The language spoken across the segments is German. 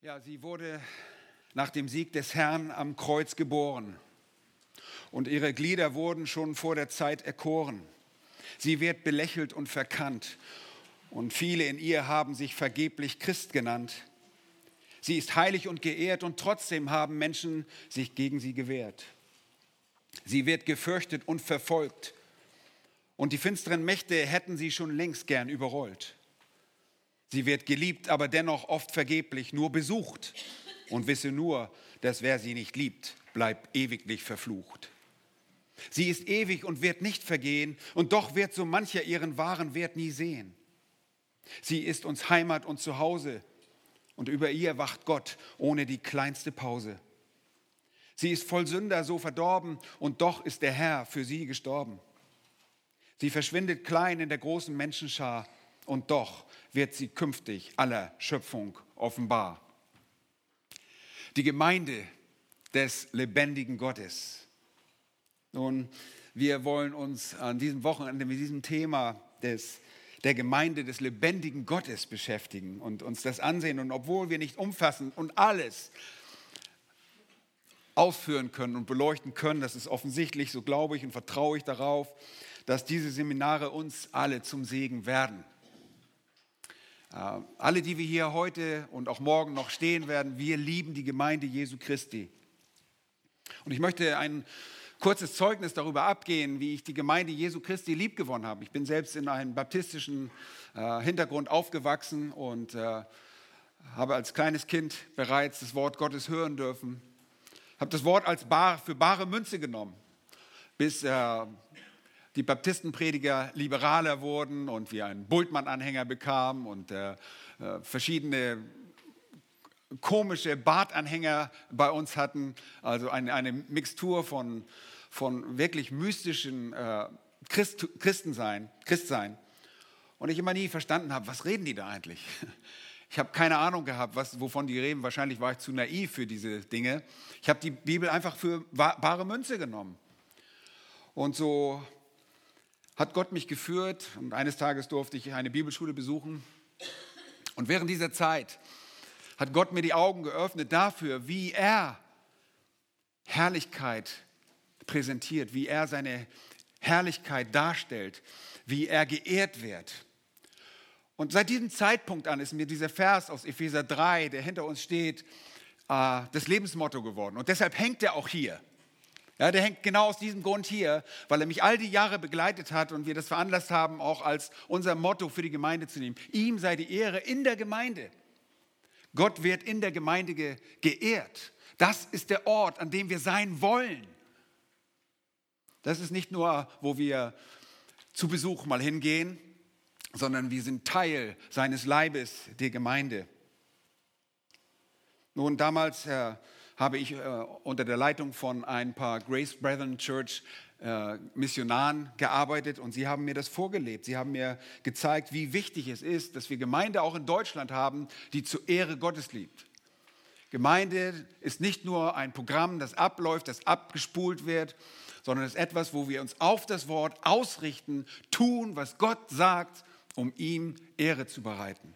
Ja, sie wurde nach dem Sieg des Herrn am Kreuz geboren und ihre Glieder wurden schon vor der Zeit erkoren. Sie wird belächelt und verkannt und viele in ihr haben sich vergeblich Christ genannt. Sie ist heilig und geehrt und trotzdem haben Menschen sich gegen sie gewehrt. Sie wird gefürchtet und verfolgt und die finsteren Mächte hätten sie schon längst gern überrollt. Sie wird geliebt, aber dennoch oft vergeblich nur besucht und wisse nur, dass wer sie nicht liebt, bleibt ewiglich verflucht. Sie ist ewig und wird nicht vergehen, und doch wird so mancher ihren wahren Wert nie sehen. Sie ist uns Heimat und Zuhause, und über ihr wacht Gott ohne die kleinste Pause. Sie ist voll Sünder, so verdorben, und doch ist der Herr für sie gestorben. Sie verschwindet klein in der großen Menschenschar, und doch wird sie künftig aller Schöpfung offenbar. Die Gemeinde des lebendigen Gottes. Nun, wir wollen uns an diesem Wochenende mit diesem Thema des, der Gemeinde des lebendigen Gottes beschäftigen und uns das ansehen. Und obwohl wir nicht umfassend und alles ausführen können und beleuchten können, das ist offensichtlich, so glaube ich und vertraue ich darauf, dass diese Seminare uns alle zum Segen werden. Äh, alle, die wir hier heute und auch morgen noch stehen werden, wir lieben die Gemeinde Jesu Christi. Und ich möchte ein kurzes Zeugnis darüber abgehen, wie ich die Gemeinde Jesu Christi liebgewonnen habe. Ich bin selbst in einem baptistischen äh, Hintergrund aufgewachsen und äh, habe als kleines Kind bereits das Wort Gottes hören dürfen. Habe das Wort als bar, für bare Münze genommen, bis die Baptistenprediger liberaler wurden und wir einen Bultmann-Anhänger bekamen und äh, äh, verschiedene komische Bartanhänger bei uns hatten, also eine, eine Mixtur von, von wirklich mystischen äh, Christ, Christensein, Christsein. Und ich immer nie verstanden habe, was reden die da eigentlich? Ich habe keine Ahnung gehabt, was, wovon die reden. Wahrscheinlich war ich zu naiv für diese Dinge. Ich habe die Bibel einfach für bare Münze genommen. Und so hat Gott mich geführt und eines Tages durfte ich eine Bibelschule besuchen. Und während dieser Zeit hat Gott mir die Augen geöffnet dafür, wie er Herrlichkeit präsentiert, wie er seine Herrlichkeit darstellt, wie er geehrt wird. Und seit diesem Zeitpunkt an ist mir dieser Vers aus Epheser 3, der hinter uns steht, äh, das Lebensmotto geworden. Und deshalb hängt er auch hier. Ja, der hängt genau aus diesem Grund hier, weil er mich all die Jahre begleitet hat und wir das veranlasst haben, auch als unser Motto für die Gemeinde zu nehmen. Ihm sei die Ehre in der Gemeinde. Gott wird in der Gemeinde ge geehrt. Das ist der Ort, an dem wir sein wollen. Das ist nicht nur, wo wir zu Besuch mal hingehen, sondern wir sind Teil seines Leibes, der Gemeinde. Nun, damals, Herr habe ich äh, unter der Leitung von ein paar Grace Brethren Church äh, Missionaren gearbeitet und sie haben mir das vorgelebt. Sie haben mir gezeigt, wie wichtig es ist, dass wir Gemeinde auch in Deutschland haben, die zur Ehre Gottes liebt. Gemeinde ist nicht nur ein Programm, das abläuft, das abgespult wird, sondern es ist etwas, wo wir uns auf das Wort ausrichten, tun, was Gott sagt, um ihm Ehre zu bereiten.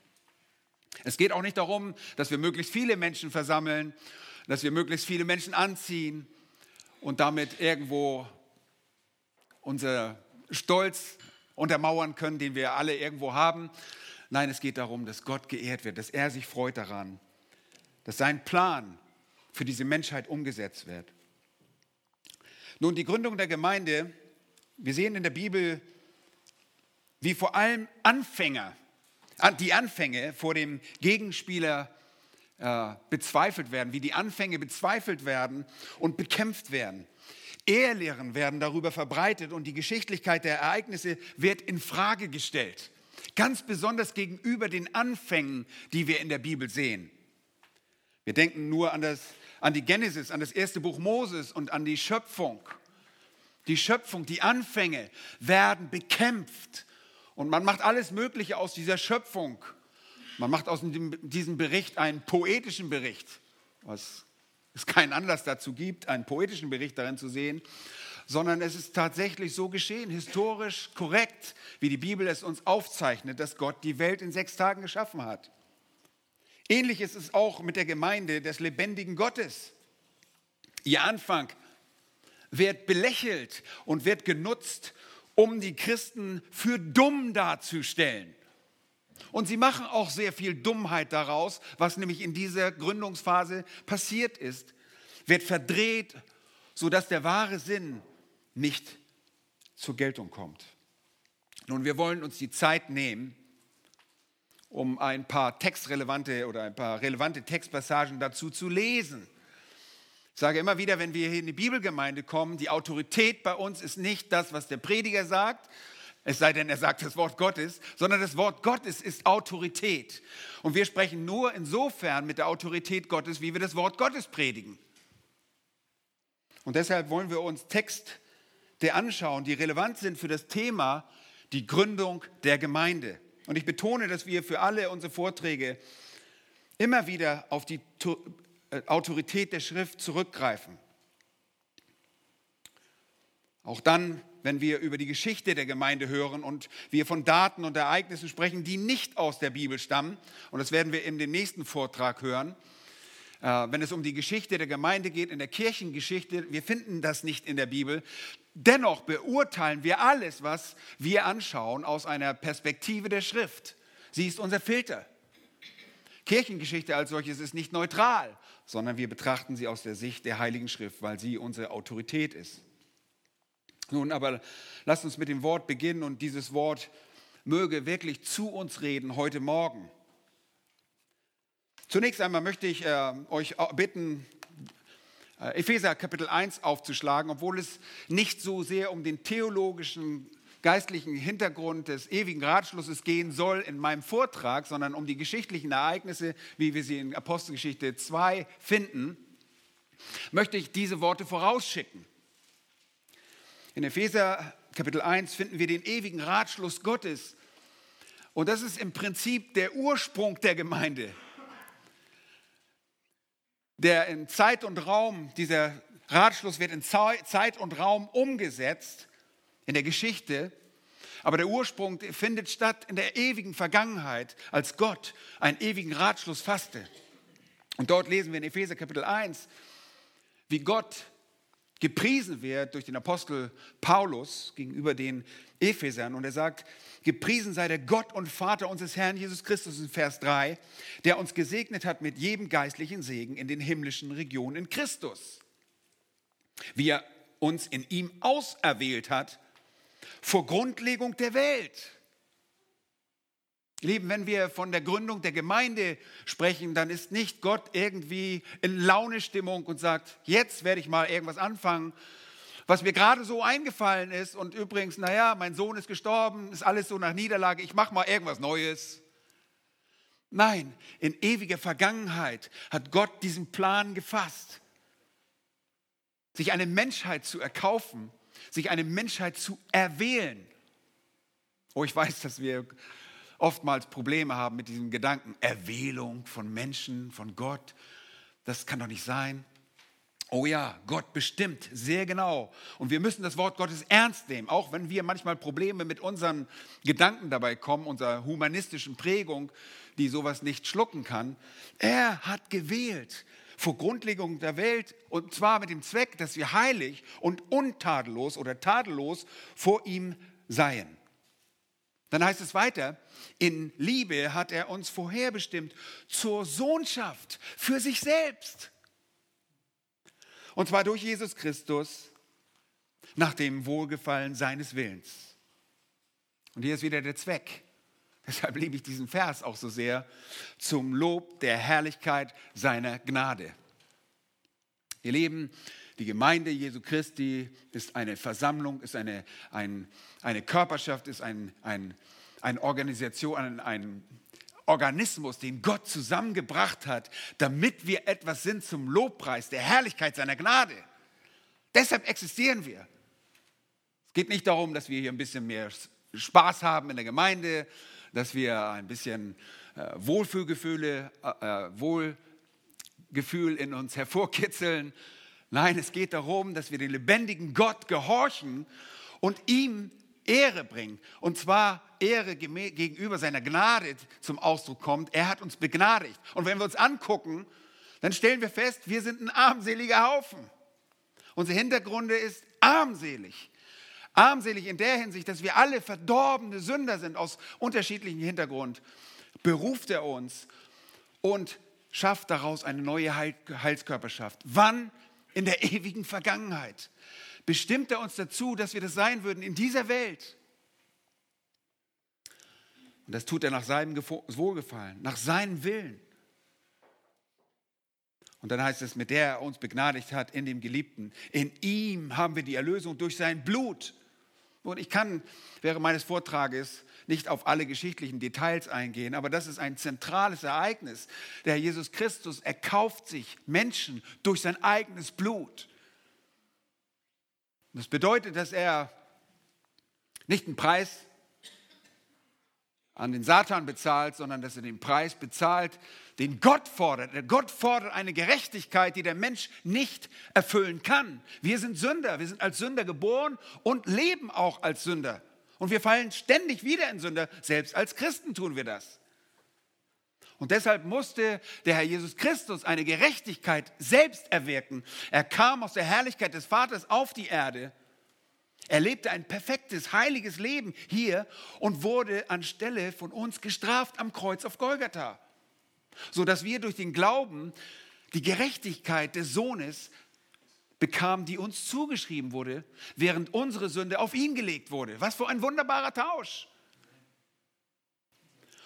Es geht auch nicht darum, dass wir möglichst viele Menschen versammeln dass wir möglichst viele Menschen anziehen und damit irgendwo unser Stolz untermauern können, den wir alle irgendwo haben. Nein, es geht darum, dass Gott geehrt wird, dass er sich freut daran, dass sein Plan für diese Menschheit umgesetzt wird. Nun, die Gründung der Gemeinde, wir sehen in der Bibel, wie vor allem Anfänger, die Anfänge vor dem Gegenspieler äh, bezweifelt werden, wie die Anfänge bezweifelt werden und bekämpft werden. Ehrlehren werden darüber verbreitet und die Geschichtlichkeit der Ereignisse wird in Frage gestellt. Ganz besonders gegenüber den Anfängen, die wir in der Bibel sehen. Wir denken nur an, das, an die Genesis, an das erste Buch Moses und an die Schöpfung. Die Schöpfung, die Anfänge werden bekämpft. Und man macht alles Mögliche aus dieser Schöpfung. Man macht aus diesem Bericht einen poetischen Bericht, was es keinen Anlass dazu gibt, einen poetischen Bericht darin zu sehen, sondern es ist tatsächlich so geschehen, historisch korrekt, wie die Bibel es uns aufzeichnet, dass Gott die Welt in sechs Tagen geschaffen hat. Ähnlich ist es auch mit der Gemeinde des lebendigen Gottes. Ihr Anfang wird belächelt und wird genutzt, um die Christen für dumm darzustellen. Und sie machen auch sehr viel Dummheit daraus, was nämlich in dieser Gründungsphase passiert ist, wird verdreht, sodass der wahre Sinn nicht zur Geltung kommt. Nun, wir wollen uns die Zeit nehmen, um ein paar textrelevante oder ein paar relevante Textpassagen dazu zu lesen. Ich sage immer wieder, wenn wir hier in die Bibelgemeinde kommen, die Autorität bei uns ist nicht das, was der Prediger sagt, es sei denn, er sagt das Wort Gottes, sondern das Wort Gottes ist Autorität. Und wir sprechen nur insofern mit der Autorität Gottes, wie wir das Wort Gottes predigen. Und deshalb wollen wir uns Texte anschauen, die relevant sind für das Thema die Gründung der Gemeinde. Und ich betone, dass wir für alle unsere Vorträge immer wieder auf die äh, Autorität der Schrift zurückgreifen. Auch dann, wenn wir über die Geschichte der Gemeinde hören und wir von Daten und Ereignissen sprechen, die nicht aus der Bibel stammen, und das werden wir in dem nächsten Vortrag hören, äh, wenn es um die Geschichte der Gemeinde geht, in der Kirchengeschichte, wir finden das nicht in der Bibel. Dennoch beurteilen wir alles, was wir anschauen, aus einer Perspektive der Schrift. Sie ist unser Filter. Kirchengeschichte als solches ist nicht neutral, sondern wir betrachten sie aus der Sicht der Heiligen Schrift, weil sie unsere Autorität ist. Nun, aber lasst uns mit dem Wort beginnen und dieses Wort möge wirklich zu uns reden heute Morgen. Zunächst einmal möchte ich äh, euch bitten, äh, Epheser Kapitel 1 aufzuschlagen, obwohl es nicht so sehr um den theologischen geistlichen Hintergrund des ewigen Ratschlusses gehen soll in meinem Vortrag, sondern um die geschichtlichen Ereignisse, wie wir sie in Apostelgeschichte 2 finden, möchte ich diese Worte vorausschicken. In Epheser Kapitel 1 finden wir den ewigen Ratschluss Gottes. Und das ist im Prinzip der Ursprung der Gemeinde. Der in Zeit und Raum, dieser Ratschluss wird in Zeit und Raum umgesetzt in der Geschichte, aber der Ursprung findet statt in der ewigen Vergangenheit, als Gott einen ewigen Ratschluss fasste. Und dort lesen wir in Epheser Kapitel 1, wie Gott gepriesen wird durch den Apostel Paulus gegenüber den Ephesern. Und er sagt, gepriesen sei der Gott und Vater unseres Herrn Jesus Christus in Vers 3, der uns gesegnet hat mit jedem geistlichen Segen in den himmlischen Regionen in Christus. Wie er uns in ihm auserwählt hat vor Grundlegung der Welt. Lieben, wenn wir von der Gründung der Gemeinde sprechen, dann ist nicht Gott irgendwie in Launestimmung und sagt, jetzt werde ich mal irgendwas anfangen, was mir gerade so eingefallen ist. Und übrigens, naja, mein Sohn ist gestorben, ist alles so nach Niederlage, ich mache mal irgendwas Neues. Nein, in ewiger Vergangenheit hat Gott diesen Plan gefasst, sich eine Menschheit zu erkaufen sich eine Menschheit zu erwählen. Oh, ich weiß, dass wir oftmals Probleme haben mit diesem Gedanken, Erwählung von Menschen, von Gott. Das kann doch nicht sein. Oh ja, Gott bestimmt sehr genau. Und wir müssen das Wort Gottes ernst nehmen, auch wenn wir manchmal Probleme mit unseren Gedanken dabei kommen, unserer humanistischen Prägung, die sowas nicht schlucken kann. Er hat gewählt vor Grundlegung der Welt und zwar mit dem Zweck, dass wir heilig und untadellos oder tadellos vor ihm seien. Dann heißt es weiter, in Liebe hat er uns vorherbestimmt zur Sohnschaft für sich selbst. Und zwar durch Jesus Christus nach dem Wohlgefallen seines Willens. Und hier ist wieder der Zweck. Deshalb liebe ich diesen Vers auch so sehr, zum Lob der Herrlichkeit seiner Gnade. Ihr Lieben, die Gemeinde Jesu Christi ist eine Versammlung, ist eine, ein, eine Körperschaft, ist ein, ein, eine Organisation, ein, ein Organismus, den Gott zusammengebracht hat, damit wir etwas sind zum Lobpreis der Herrlichkeit seiner Gnade. Deshalb existieren wir. Es geht nicht darum, dass wir hier ein bisschen mehr Spaß haben in der Gemeinde, dass wir ein bisschen äh, Wohlfühlgefühle, äh, äh, Wohlgefühl in uns hervorkitzeln. Nein, es geht darum, dass wir den lebendigen Gott gehorchen und ihm Ehre bringen. Und zwar Ehre gegenüber seiner Gnade zum Ausdruck kommt. Er hat uns begnadigt. Und wenn wir uns angucken, dann stellen wir fest, wir sind ein armseliger Haufen. Unser Hintergrund ist armselig. Armselig in der Hinsicht, dass wir alle verdorbene Sünder sind aus unterschiedlichen Hintergrund. Beruft er uns und schafft daraus eine neue Heilskörperschaft. Wann? In der ewigen Vergangenheit. Bestimmt er uns dazu, dass wir das sein würden in dieser Welt. Und das tut er nach seinem Wohlgefallen, nach seinem Willen. Und dann heißt es, mit der er uns begnadigt hat in dem Geliebten. In ihm haben wir die Erlösung durch sein Blut. Und ich kann während meines Vortrages nicht auf alle geschichtlichen Details eingehen, aber das ist ein zentrales Ereignis. Der Herr Jesus Christus erkauft sich Menschen durch sein eigenes Blut. Das bedeutet, dass er nicht einen Preis an den Satan bezahlt, sondern dass er den Preis bezahlt, den Gott fordert. Der Gott fordert eine Gerechtigkeit, die der Mensch nicht erfüllen kann. Wir sind Sünder, wir sind als Sünder geboren und leben auch als Sünder. Und wir fallen ständig wieder in Sünder, selbst als Christen tun wir das. Und deshalb musste der Herr Jesus Christus eine Gerechtigkeit selbst erwirken. Er kam aus der Herrlichkeit des Vaters auf die Erde er lebte ein perfektes, heiliges Leben hier und wurde anstelle von uns gestraft am Kreuz auf Golgatha, sodass wir durch den Glauben die Gerechtigkeit des Sohnes bekamen, die uns zugeschrieben wurde, während unsere Sünde auf ihn gelegt wurde. Was für ein wunderbarer Tausch.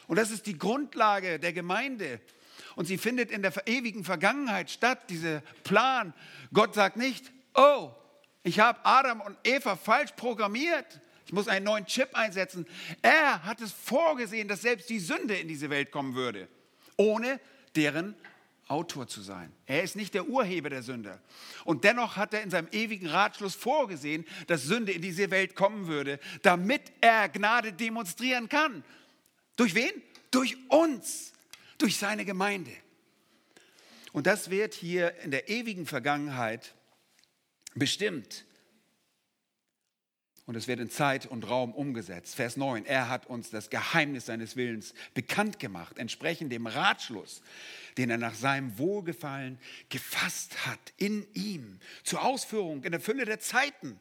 Und das ist die Grundlage der Gemeinde. Und sie findet in der ewigen Vergangenheit statt, dieser Plan. Gott sagt nicht, oh, ich habe Adam und Eva falsch programmiert. Ich muss einen neuen Chip einsetzen. Er hat es vorgesehen, dass selbst die Sünde in diese Welt kommen würde, ohne deren Autor zu sein. Er ist nicht der Urheber der Sünde. Und dennoch hat er in seinem ewigen Ratschluss vorgesehen, dass Sünde in diese Welt kommen würde, damit er Gnade demonstrieren kann. Durch wen? Durch uns, durch seine Gemeinde. Und das wird hier in der ewigen Vergangenheit bestimmt. Und es wird in Zeit und Raum umgesetzt. Vers 9, er hat uns das Geheimnis seines Willens bekannt gemacht, entsprechend dem Ratschluss, den er nach seinem Wohlgefallen gefasst hat, in ihm, zur Ausführung in der Fülle der Zeiten,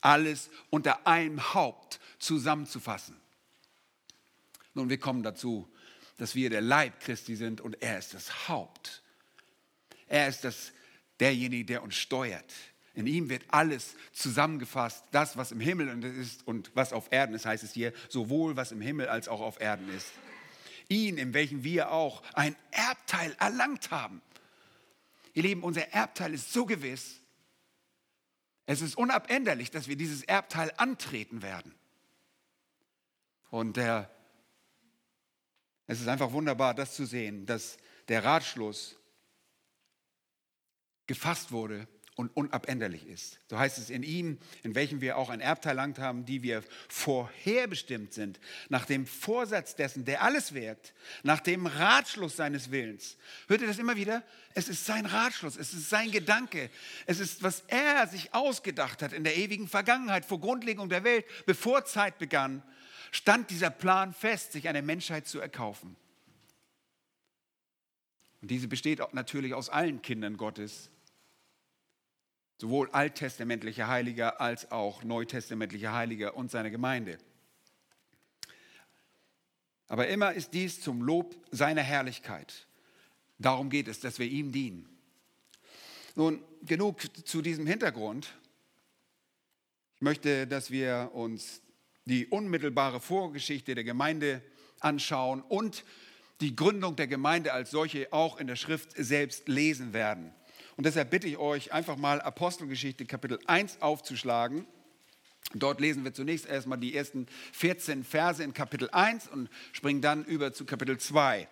alles unter einem Haupt zusammenzufassen. Nun, wir kommen dazu, dass wir der Leib Christi sind und er ist das Haupt. Er ist das derjenige, der uns steuert. In ihm wird alles zusammengefasst, das, was im Himmel ist und was auf Erden ist, heißt es hier, sowohl was im Himmel als auch auf Erden ist. Ihn, in welchem wir auch ein Erbteil erlangt haben. Ihr Lieben, unser Erbteil ist so gewiss, es ist unabänderlich, dass wir dieses Erbteil antreten werden. Und der, es ist einfach wunderbar, das zu sehen, dass der Ratschluss gefasst wurde und unabänderlich ist. So heißt es in ihm, in welchem wir auch ein Erbteil erlangt haben, die wir vorherbestimmt sind, nach dem Vorsatz dessen, der alles wirkt, nach dem Ratschluss seines Willens. Hört ihr das immer wieder? Es ist sein Ratschluss, es ist sein Gedanke, es ist, was er sich ausgedacht hat in der ewigen Vergangenheit, vor Grundlegung der Welt, bevor Zeit begann, stand dieser Plan fest, sich eine Menschheit zu erkaufen. Und diese besteht natürlich aus allen Kindern Gottes, Sowohl alttestamentliche Heiliger als auch neutestamentliche Heiliger und seine Gemeinde. Aber immer ist dies zum Lob seiner Herrlichkeit. Darum geht es, dass wir ihm dienen. Nun, genug zu diesem Hintergrund. Ich möchte, dass wir uns die unmittelbare Vorgeschichte der Gemeinde anschauen und die Gründung der Gemeinde als solche auch in der Schrift selbst lesen werden. Und deshalb bitte ich euch, einfach mal Apostelgeschichte Kapitel 1 aufzuschlagen. Dort lesen wir zunächst erstmal die ersten 14 Verse in Kapitel 1 und springen dann über zu Kapitel 2.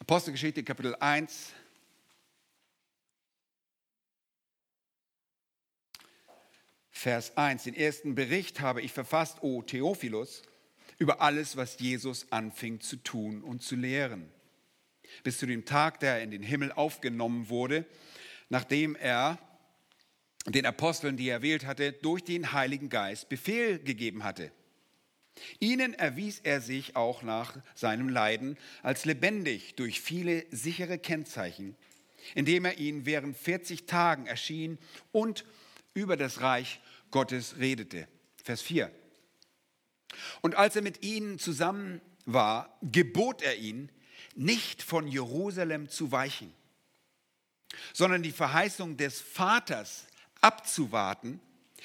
Apostelgeschichte Kapitel 1, Vers 1. Den ersten Bericht habe ich verfasst, o Theophilus, über alles, was Jesus anfing zu tun und zu lehren. bis zu dem Tag, der er in den Himmel aufgenommen wurde, nachdem er den Aposteln, die er erwählt hatte, durch den Heiligen Geist Befehl gegeben hatte. Ihnen erwies er sich auch nach seinem Leiden als lebendig durch viele sichere Kennzeichen, indem er ihnen während 40 Tagen erschien und über das Reich Gottes redete. Vers 4. Und als er mit ihnen zusammen war, gebot er ihnen, nicht von Jerusalem zu weichen, sondern die Verheißung des Vaters abzuwarten,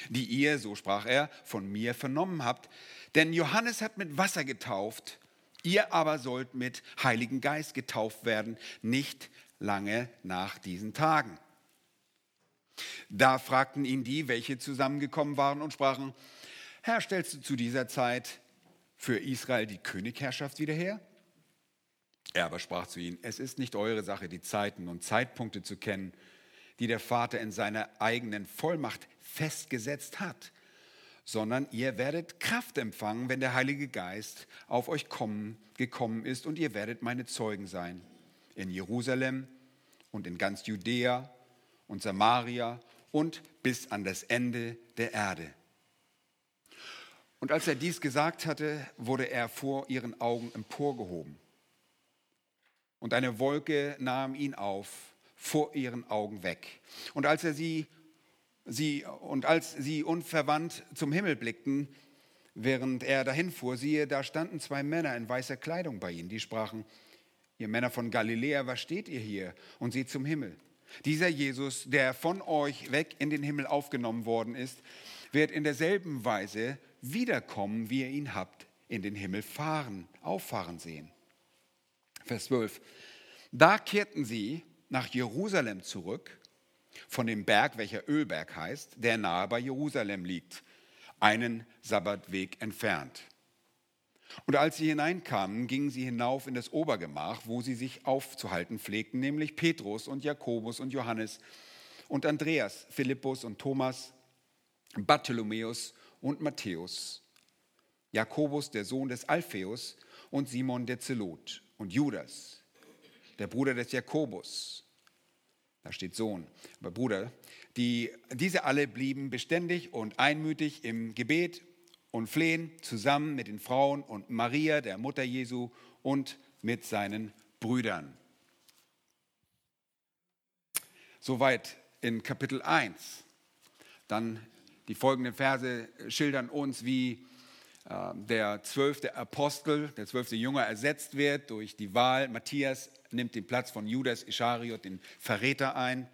die ihr, so sprach er, von mir vernommen habt. Denn Johannes hat mit Wasser getauft, ihr aber sollt mit Heiligen Geist getauft werden, nicht lange nach diesen Tagen. Da fragten ihn die, welche zusammengekommen waren und sprachen, Herr, stellst du zu dieser Zeit für Israel die Königherrschaft wieder her? Er aber sprach zu ihnen, es ist nicht eure Sache, die Zeiten und Zeitpunkte zu kennen, die der Vater in seiner eigenen Vollmacht festgesetzt hat, sondern ihr werdet Kraft empfangen, wenn der Heilige Geist auf euch kommen, gekommen ist und ihr werdet meine Zeugen sein. In Jerusalem und in ganz Judäa und Samaria und bis an das Ende der Erde. Und als er dies gesagt hatte, wurde er vor ihren Augen emporgehoben. Und eine Wolke nahm ihn auf vor ihren Augen weg. Und als er sie, sie und als sie unverwandt zum Himmel blickten, während er dahin fuhr, siehe, da standen zwei Männer in weißer Kleidung bei ihnen, die sprachen: Ihr Männer von Galiläa, was steht ihr hier und seht zum Himmel? Dieser Jesus, der von euch weg in den Himmel aufgenommen worden ist, wird in derselben Weise wiederkommen, wie ihr ihn habt in den Himmel fahren, auffahren sehen. Vers 12. Da kehrten sie nach Jerusalem zurück, von dem Berg, welcher Ölberg heißt, der nahe bei Jerusalem liegt, einen Sabbatweg entfernt. Und als sie hineinkamen, gingen sie hinauf in das Obergemach, wo sie sich aufzuhalten pflegten, nämlich Petrus und Jakobus und Johannes und Andreas, Philippus und Thomas, Bartholomäus und Matthäus, Jakobus, der Sohn des Alpheus, und Simon der Zelot und Judas, der Bruder des Jakobus da steht Sohn, aber Bruder. Die, diese alle blieben beständig und einmütig im Gebet und Flehen zusammen mit den Frauen und Maria, der Mutter Jesu, und mit seinen Brüdern. Soweit in Kapitel 1. Dann die folgenden Verse schildern uns, wie äh, der zwölfte Apostel, der zwölfte Jünger ersetzt wird durch die Wahl. Matthias nimmt den Platz von Judas Ischariot, den Verräter, ein.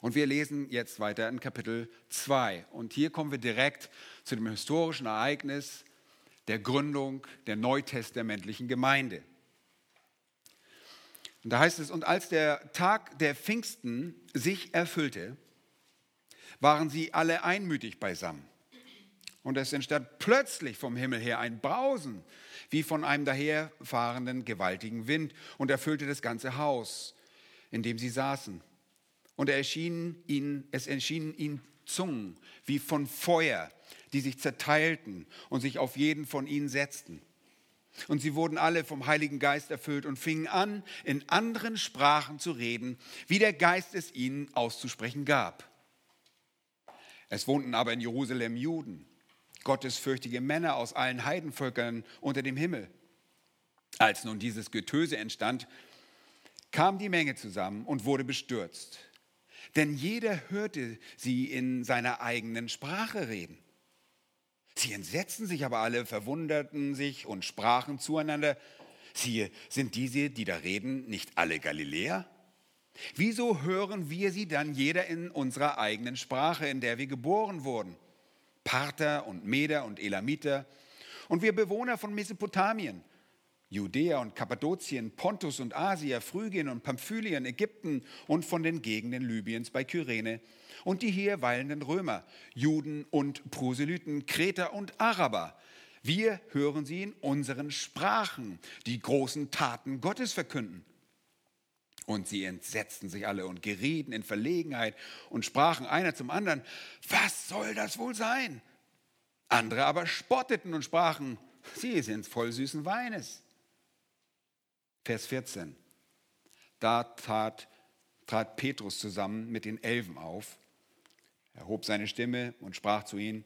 Und wir lesen jetzt weiter in Kapitel 2. Und hier kommen wir direkt zu dem historischen Ereignis der Gründung der neutestamentlichen Gemeinde. Und da heißt es, und als der Tag der Pfingsten sich erfüllte, waren sie alle einmütig beisammen. Und es entstand plötzlich vom Himmel her ein Brausen, wie von einem daherfahrenden gewaltigen Wind, und erfüllte das ganze Haus, in dem sie saßen. Und er erschien ihnen, es erschienen ihnen Zungen wie von Feuer, die sich zerteilten und sich auf jeden von ihnen setzten. Und sie wurden alle vom Heiligen Geist erfüllt und fingen an, in anderen Sprachen zu reden, wie der Geist es ihnen auszusprechen gab. Es wohnten aber in Jerusalem Juden gottesfürchtige Männer aus allen Heidenvölkern unter dem Himmel. Als nun dieses Getöse entstand, kam die Menge zusammen und wurde bestürzt. Denn jeder hörte sie in seiner eigenen Sprache reden. Sie entsetzten sich aber alle, verwunderten sich und sprachen zueinander, siehe, sind diese, die da reden, nicht alle Galiläer? Wieso hören wir sie dann jeder in unserer eigenen Sprache, in der wir geboren wurden? Parther und Meder und Elamiter und wir Bewohner von Mesopotamien, Judäa und Kappadokien, Pontus und Asia, Phrygien und Pamphylien, Ägypten und von den Gegenden Libyens bei Kyrene und die hier weilenden Römer, Juden und Proselyten, Kreter und Araber. Wir hören sie in unseren Sprachen die großen Taten Gottes verkünden. Und sie entsetzten sich alle und gerieten in Verlegenheit und sprachen einer zum anderen, was soll das wohl sein? Andere aber spotteten und sprachen, sie sind voll süßen Weines. Vers 14. Da tat, trat Petrus zusammen mit den Elfen auf. Er hob seine Stimme und sprach zu ihnen,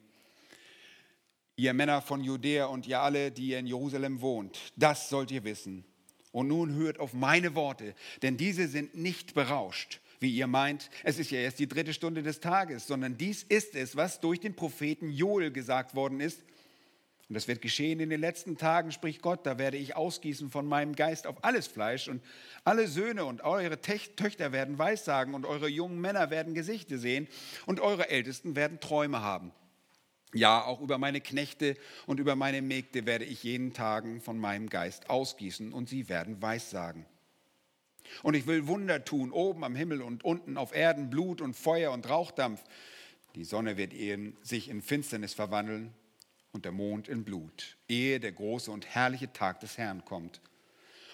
ihr Männer von Judäa und ihr alle, die ihr in Jerusalem wohnt, das sollt ihr wissen. Und nun hört auf meine Worte, denn diese sind nicht berauscht, wie ihr meint. Es ist ja erst die dritte Stunde des Tages, sondern dies ist es, was durch den Propheten Joel gesagt worden ist. Und das wird geschehen in den letzten Tagen, spricht Gott, da werde ich ausgießen von meinem Geist auf alles Fleisch und alle Söhne und eure Töchter werden Weissagen und eure jungen Männer werden Gesichter sehen und eure Ältesten werden Träume haben. Ja, auch über meine Knechte und über meine Mägde werde ich jeden Tagen von meinem Geist ausgießen und sie werden Weissagen. Und ich will Wunder tun, oben am Himmel und unten auf Erden, Blut und Feuer und Rauchdampf. Die Sonne wird sich in Finsternis verwandeln und der Mond in Blut, ehe der große und herrliche Tag des Herrn kommt.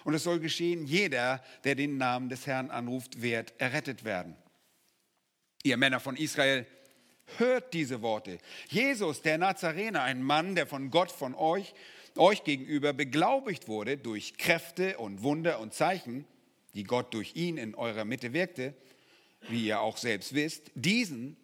Und es soll geschehen, jeder, der den Namen des Herrn anruft, wird errettet werden. Ihr Männer von Israel, hört diese Worte. Jesus, der Nazarener, ein Mann, der von Gott, von euch, euch gegenüber beglaubigt wurde durch Kräfte und Wunder und Zeichen, die Gott durch ihn in eurer Mitte wirkte, wie ihr auch selbst wisst, diesen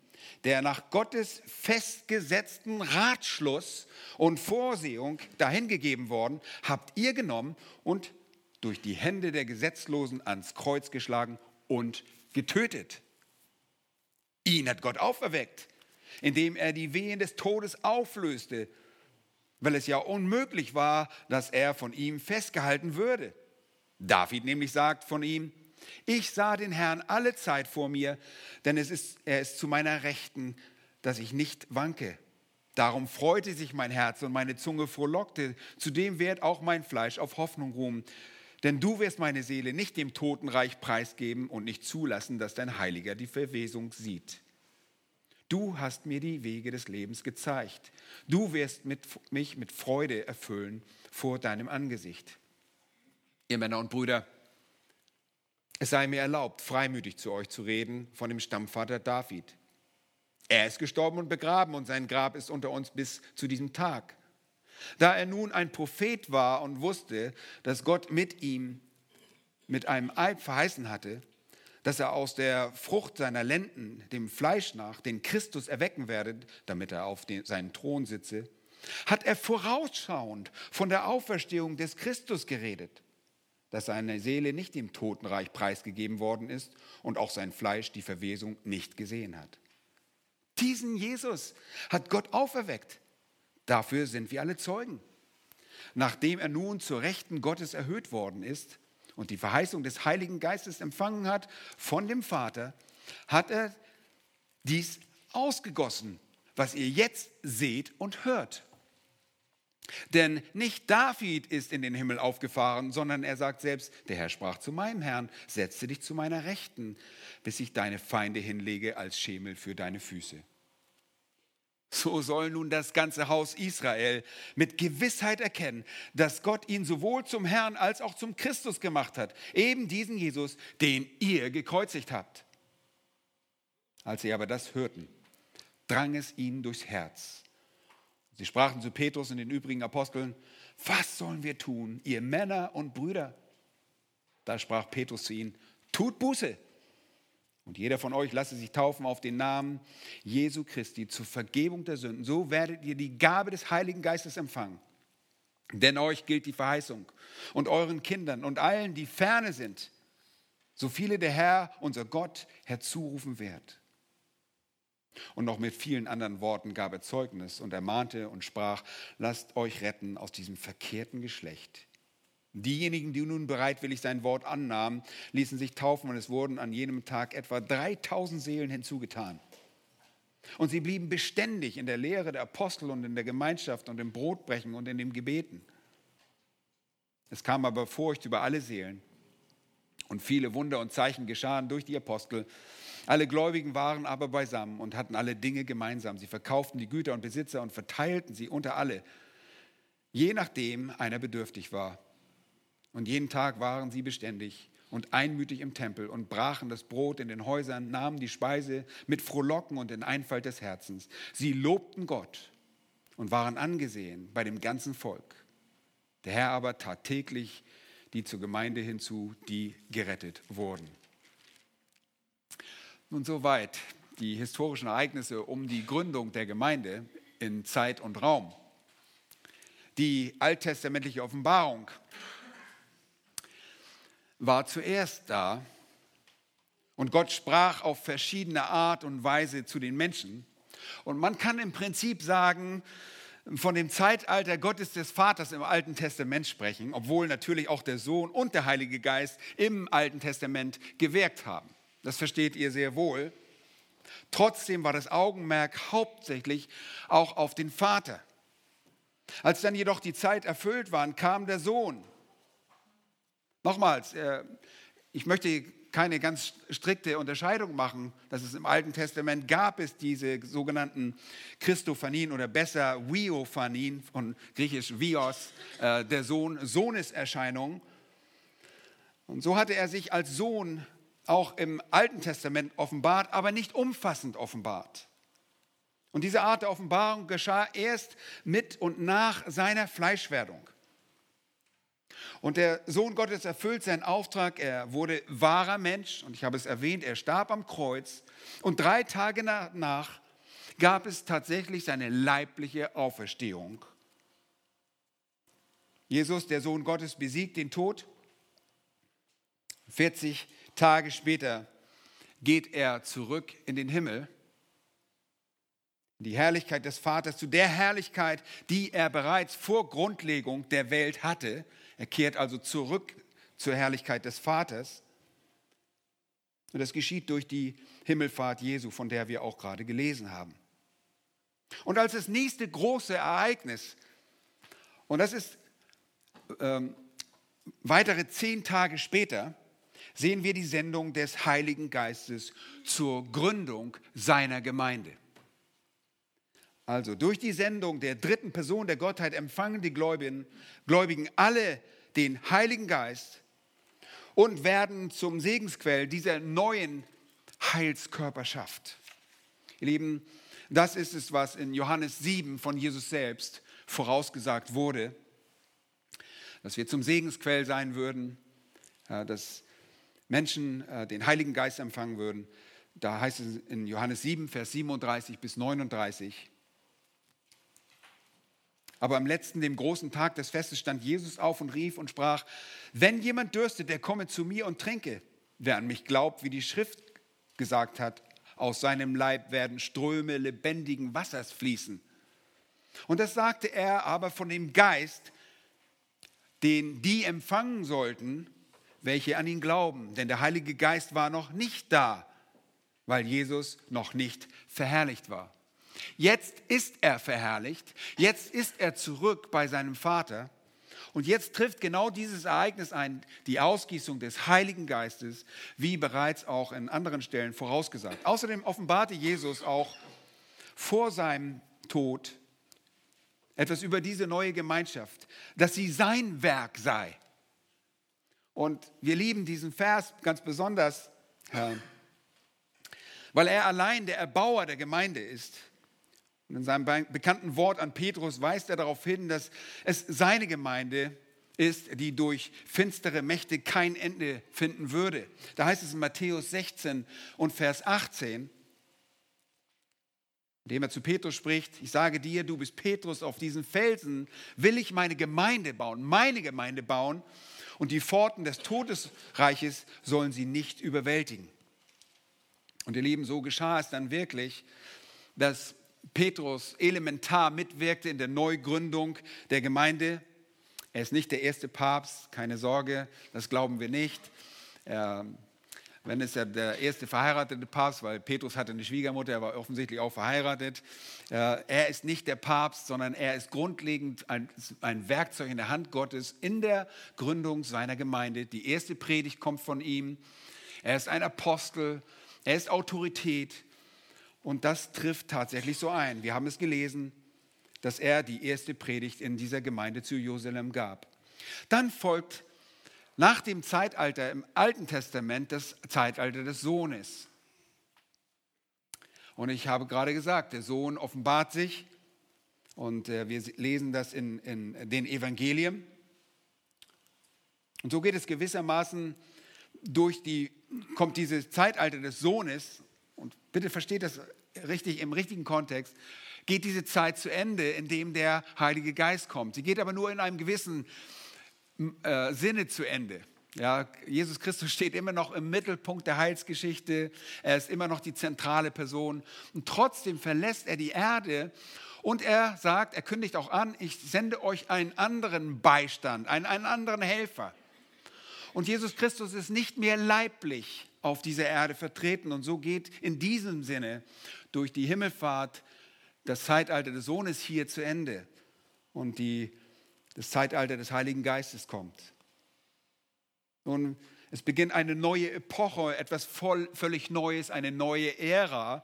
der nach Gottes festgesetzten Ratschluss und Vorsehung dahingegeben worden, habt ihr genommen und durch die Hände der Gesetzlosen ans Kreuz geschlagen und getötet. Ihn hat Gott auferweckt, indem er die Wehen des Todes auflöste, weil es ja unmöglich war, dass er von ihm festgehalten würde. David nämlich sagt von ihm, ich sah den Herrn alle Zeit vor mir, denn es ist, er ist zu meiner Rechten, dass ich nicht wanke. Darum freute sich mein Herz und meine Zunge frohlockte. Zudem wird auch mein Fleisch auf Hoffnung ruhen. Denn du wirst meine Seele nicht dem Totenreich preisgeben und nicht zulassen, dass dein Heiliger die Verwesung sieht. Du hast mir die Wege des Lebens gezeigt. Du wirst mit, mich mit Freude erfüllen vor deinem Angesicht. Ihr Männer und Brüder, es sei mir erlaubt, freimütig zu euch zu reden von dem Stammvater David. Er ist gestorben und begraben und sein Grab ist unter uns bis zu diesem Tag. Da er nun ein Prophet war und wusste, dass Gott mit ihm mit einem Eid verheißen hatte, dass er aus der Frucht seiner Lenden, dem Fleisch nach, den Christus erwecken werde, damit er auf den, seinen Thron sitze, hat er vorausschauend von der Auferstehung des Christus geredet dass seine Seele nicht dem Totenreich preisgegeben worden ist und auch sein Fleisch die Verwesung nicht gesehen hat. Diesen Jesus hat Gott auferweckt. Dafür sind wir alle Zeugen. Nachdem er nun zur Rechten Gottes erhöht worden ist und die Verheißung des Heiligen Geistes empfangen hat von dem Vater, hat er dies ausgegossen, was ihr jetzt seht und hört. Denn nicht David ist in den Himmel aufgefahren, sondern er sagt selbst, der Herr sprach zu meinem Herrn, setze dich zu meiner Rechten, bis ich deine Feinde hinlege als Schemel für deine Füße. So soll nun das ganze Haus Israel mit Gewissheit erkennen, dass Gott ihn sowohl zum Herrn als auch zum Christus gemacht hat, eben diesen Jesus, den ihr gekreuzigt habt. Als sie aber das hörten, drang es ihnen durchs Herz Sie sprachen zu Petrus und den übrigen Aposteln, was sollen wir tun, ihr Männer und Brüder? Da sprach Petrus zu ihnen, tut Buße. Und jeder von euch lasse sich taufen auf den Namen Jesu Christi zur Vergebung der Sünden. So werdet ihr die Gabe des Heiligen Geistes empfangen. Denn euch gilt die Verheißung und euren Kindern und allen, die ferne sind, so viele der Herr, unser Gott, herzurufen wird. Und noch mit vielen anderen Worten gab er Zeugnis und ermahnte und sprach, lasst euch retten aus diesem verkehrten Geschlecht. Diejenigen, die nun bereitwillig sein Wort annahmen, ließen sich taufen und es wurden an jenem Tag etwa 3000 Seelen hinzugetan. Und sie blieben beständig in der Lehre der Apostel und in der Gemeinschaft und im Brotbrechen und in dem Gebeten. Es kam aber Furcht über alle Seelen und viele Wunder und Zeichen geschahen durch die Apostel. Alle Gläubigen waren aber beisammen und hatten alle Dinge gemeinsam. Sie verkauften die Güter und Besitzer und verteilten sie unter alle, je nachdem einer bedürftig war. Und jeden Tag waren sie beständig und einmütig im Tempel und brachen das Brot in den Häusern, nahmen die Speise mit Frohlocken und in Einfalt des Herzens. Sie lobten Gott und waren angesehen bei dem ganzen Volk. Der Herr aber tat täglich die zur Gemeinde hinzu, die gerettet wurden. Nun soweit die historischen Ereignisse um die Gründung der Gemeinde in Zeit und Raum. Die alttestamentliche Offenbarung war zuerst da und Gott sprach auf verschiedene Art und Weise zu den Menschen. Und man kann im Prinzip sagen, von dem Zeitalter Gottes des Vaters im Alten Testament sprechen, obwohl natürlich auch der Sohn und der Heilige Geist im Alten Testament gewirkt haben. Das versteht ihr sehr wohl. Trotzdem war das Augenmerk hauptsächlich auch auf den Vater. Als dann jedoch die Zeit erfüllt war, kam der Sohn. Nochmals, äh, ich möchte keine ganz strikte Unterscheidung machen, dass es im Alten Testament gab es diese sogenannten Christophanien oder besser Viophanien von griechisch Vios, äh, der Sohn, Sohneserscheinung. Und so hatte er sich als Sohn auch im Alten Testament offenbart, aber nicht umfassend offenbart. Und diese Art der Offenbarung geschah erst mit und nach seiner Fleischwerdung. Und der Sohn Gottes erfüllt seinen Auftrag. Er wurde wahrer Mensch und ich habe es erwähnt, er starb am Kreuz. Und drei Tage danach gab es tatsächlich seine leibliche Auferstehung. Jesus, der Sohn Gottes, besiegt den Tod. 40 Tage später geht er zurück in den Himmel, die Herrlichkeit des Vaters, zu der Herrlichkeit, die er bereits vor Grundlegung der Welt hatte. Er kehrt also zurück zur Herrlichkeit des Vaters. Und das geschieht durch die Himmelfahrt Jesu, von der wir auch gerade gelesen haben. Und als das nächste große Ereignis, und das ist ähm, weitere zehn Tage später, sehen wir die Sendung des Heiligen Geistes zur Gründung seiner Gemeinde. Also durch die Sendung der dritten Person der Gottheit empfangen die Gläubigen, Gläubigen alle den Heiligen Geist und werden zum Segensquell dieser neuen Heilskörperschaft. Ihr Lieben, das ist es, was in Johannes 7 von Jesus selbst vorausgesagt wurde, dass wir zum Segensquell sein würden, dass Menschen äh, den Heiligen Geist empfangen würden. Da heißt es in Johannes 7, Vers 37 bis 39. Aber am letzten, dem großen Tag des Festes, stand Jesus auf und rief und sprach, wenn jemand dürstet, der komme zu mir und trinke. Wer an mich glaubt, wie die Schrift gesagt hat, aus seinem Leib werden Ströme lebendigen Wassers fließen. Und das sagte er aber von dem Geist, den die empfangen sollten, welche an ihn glauben. Denn der Heilige Geist war noch nicht da, weil Jesus noch nicht verherrlicht war. Jetzt ist er verherrlicht, jetzt ist er zurück bei seinem Vater. Und jetzt trifft genau dieses Ereignis ein, die Ausgießung des Heiligen Geistes, wie bereits auch in anderen Stellen vorausgesagt. Außerdem offenbarte Jesus auch vor seinem Tod etwas über diese neue Gemeinschaft, dass sie sein Werk sei. Und wir lieben diesen Vers ganz besonders, weil er allein der Erbauer der Gemeinde ist. Und in seinem bekannten Wort an Petrus weist er darauf hin, dass es seine Gemeinde ist, die durch finstere Mächte kein Ende finden würde. Da heißt es in Matthäus 16 und Vers 18, indem er zu Petrus spricht, ich sage dir, du bist Petrus, auf diesen Felsen will ich meine Gemeinde bauen, meine Gemeinde bauen und die Pforten des Todesreiches sollen sie nicht überwältigen. Und ihr Lieben, so geschah es dann wirklich, dass Petrus elementar mitwirkte in der Neugründung der Gemeinde. Er ist nicht der erste Papst, keine Sorge, das glauben wir nicht. Er wenn es ja der erste verheiratete Papst, weil Petrus hatte eine Schwiegermutter, er war offensichtlich auch verheiratet. Er ist nicht der Papst, sondern er ist grundlegend ein, ein Werkzeug in der Hand Gottes in der Gründung seiner Gemeinde. Die erste Predigt kommt von ihm. Er ist ein Apostel, er ist Autorität und das trifft tatsächlich so ein. Wir haben es gelesen, dass er die erste Predigt in dieser Gemeinde zu Jerusalem gab. Dann folgt nach dem Zeitalter im Alten Testament das Zeitalter des Sohnes. Und ich habe gerade gesagt, der Sohn offenbart sich und äh, wir lesen das in, in den Evangelien. Und so geht es gewissermaßen durch die, kommt dieses Zeitalter des Sohnes, und bitte versteht das richtig im richtigen Kontext, geht diese Zeit zu Ende, in dem der Heilige Geist kommt. Sie geht aber nur in einem gewissen äh, Sinne zu Ende. Ja, Jesus Christus steht immer noch im Mittelpunkt der Heilsgeschichte. Er ist immer noch die zentrale Person. Und trotzdem verlässt er die Erde und er sagt, er kündigt auch an, ich sende euch einen anderen Beistand, einen, einen anderen Helfer. Und Jesus Christus ist nicht mehr leiblich auf dieser Erde vertreten. Und so geht in diesem Sinne durch die Himmelfahrt das Zeitalter des Sohnes hier zu Ende. Und die, das Zeitalter des Heiligen Geistes kommt. Nun, es beginnt eine neue Epoche, etwas voll, völlig Neues, eine neue Ära,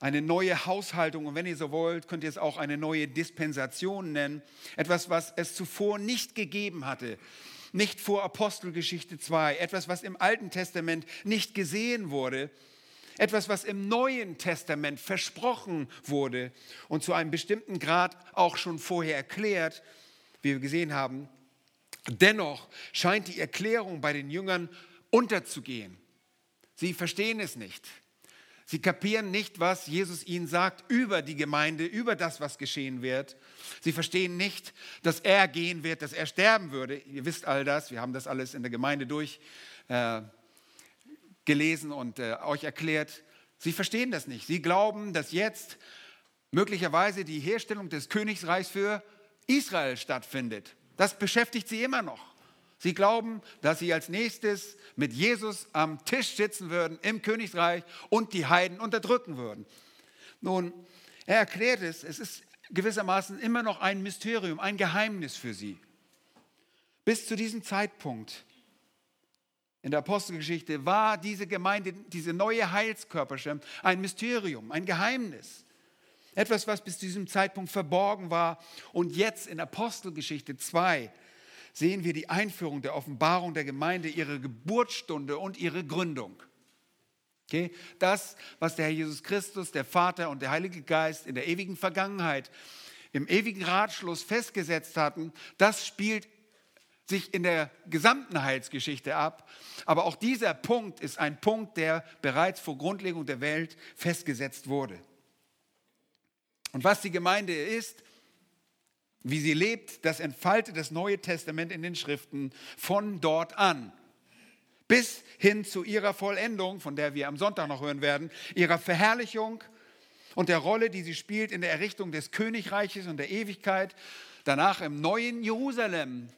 eine neue Haushaltung und wenn ihr so wollt, könnt ihr es auch eine neue Dispensation nennen. Etwas, was es zuvor nicht gegeben hatte, nicht vor Apostelgeschichte 2, etwas, was im Alten Testament nicht gesehen wurde, etwas, was im Neuen Testament versprochen wurde und zu einem bestimmten Grad auch schon vorher erklärt, wie wir gesehen haben. Dennoch scheint die Erklärung bei den Jüngern unterzugehen. Sie verstehen es nicht. Sie kapieren nicht, was Jesus ihnen sagt über die Gemeinde, über das, was geschehen wird. Sie verstehen nicht, dass er gehen wird, dass er sterben würde. Ihr wisst all das, wir haben das alles in der Gemeinde durchgelesen äh, und äh, euch erklärt. Sie verstehen das nicht. Sie glauben, dass jetzt möglicherweise die Herstellung des Königsreichs für Israel stattfindet. Das beschäftigt sie immer noch. Sie glauben, dass sie als nächstes mit Jesus am Tisch sitzen würden im Königreich und die Heiden unterdrücken würden. Nun, er erklärt es, es ist gewissermaßen immer noch ein Mysterium, ein Geheimnis für sie. Bis zu diesem Zeitpunkt in der Apostelgeschichte war diese Gemeinde, diese neue Heilskörperschaft ein Mysterium, ein Geheimnis. Etwas, was bis zu diesem Zeitpunkt verborgen war. Und jetzt in Apostelgeschichte 2 sehen wir die Einführung der Offenbarung der Gemeinde, ihre Geburtsstunde und ihre Gründung. Okay? Das, was der Herr Jesus Christus, der Vater und der Heilige Geist in der ewigen Vergangenheit, im ewigen Ratschluss festgesetzt hatten, das spielt sich in der gesamten Heilsgeschichte ab. Aber auch dieser Punkt ist ein Punkt, der bereits vor Grundlegung der Welt festgesetzt wurde. Und was die Gemeinde ist, wie sie lebt, das entfaltet das Neue Testament in den Schriften von dort an. Bis hin zu ihrer Vollendung, von der wir am Sonntag noch hören werden, ihrer Verherrlichung und der Rolle, die sie spielt in der Errichtung des Königreiches und der Ewigkeit, danach im neuen Jerusalem,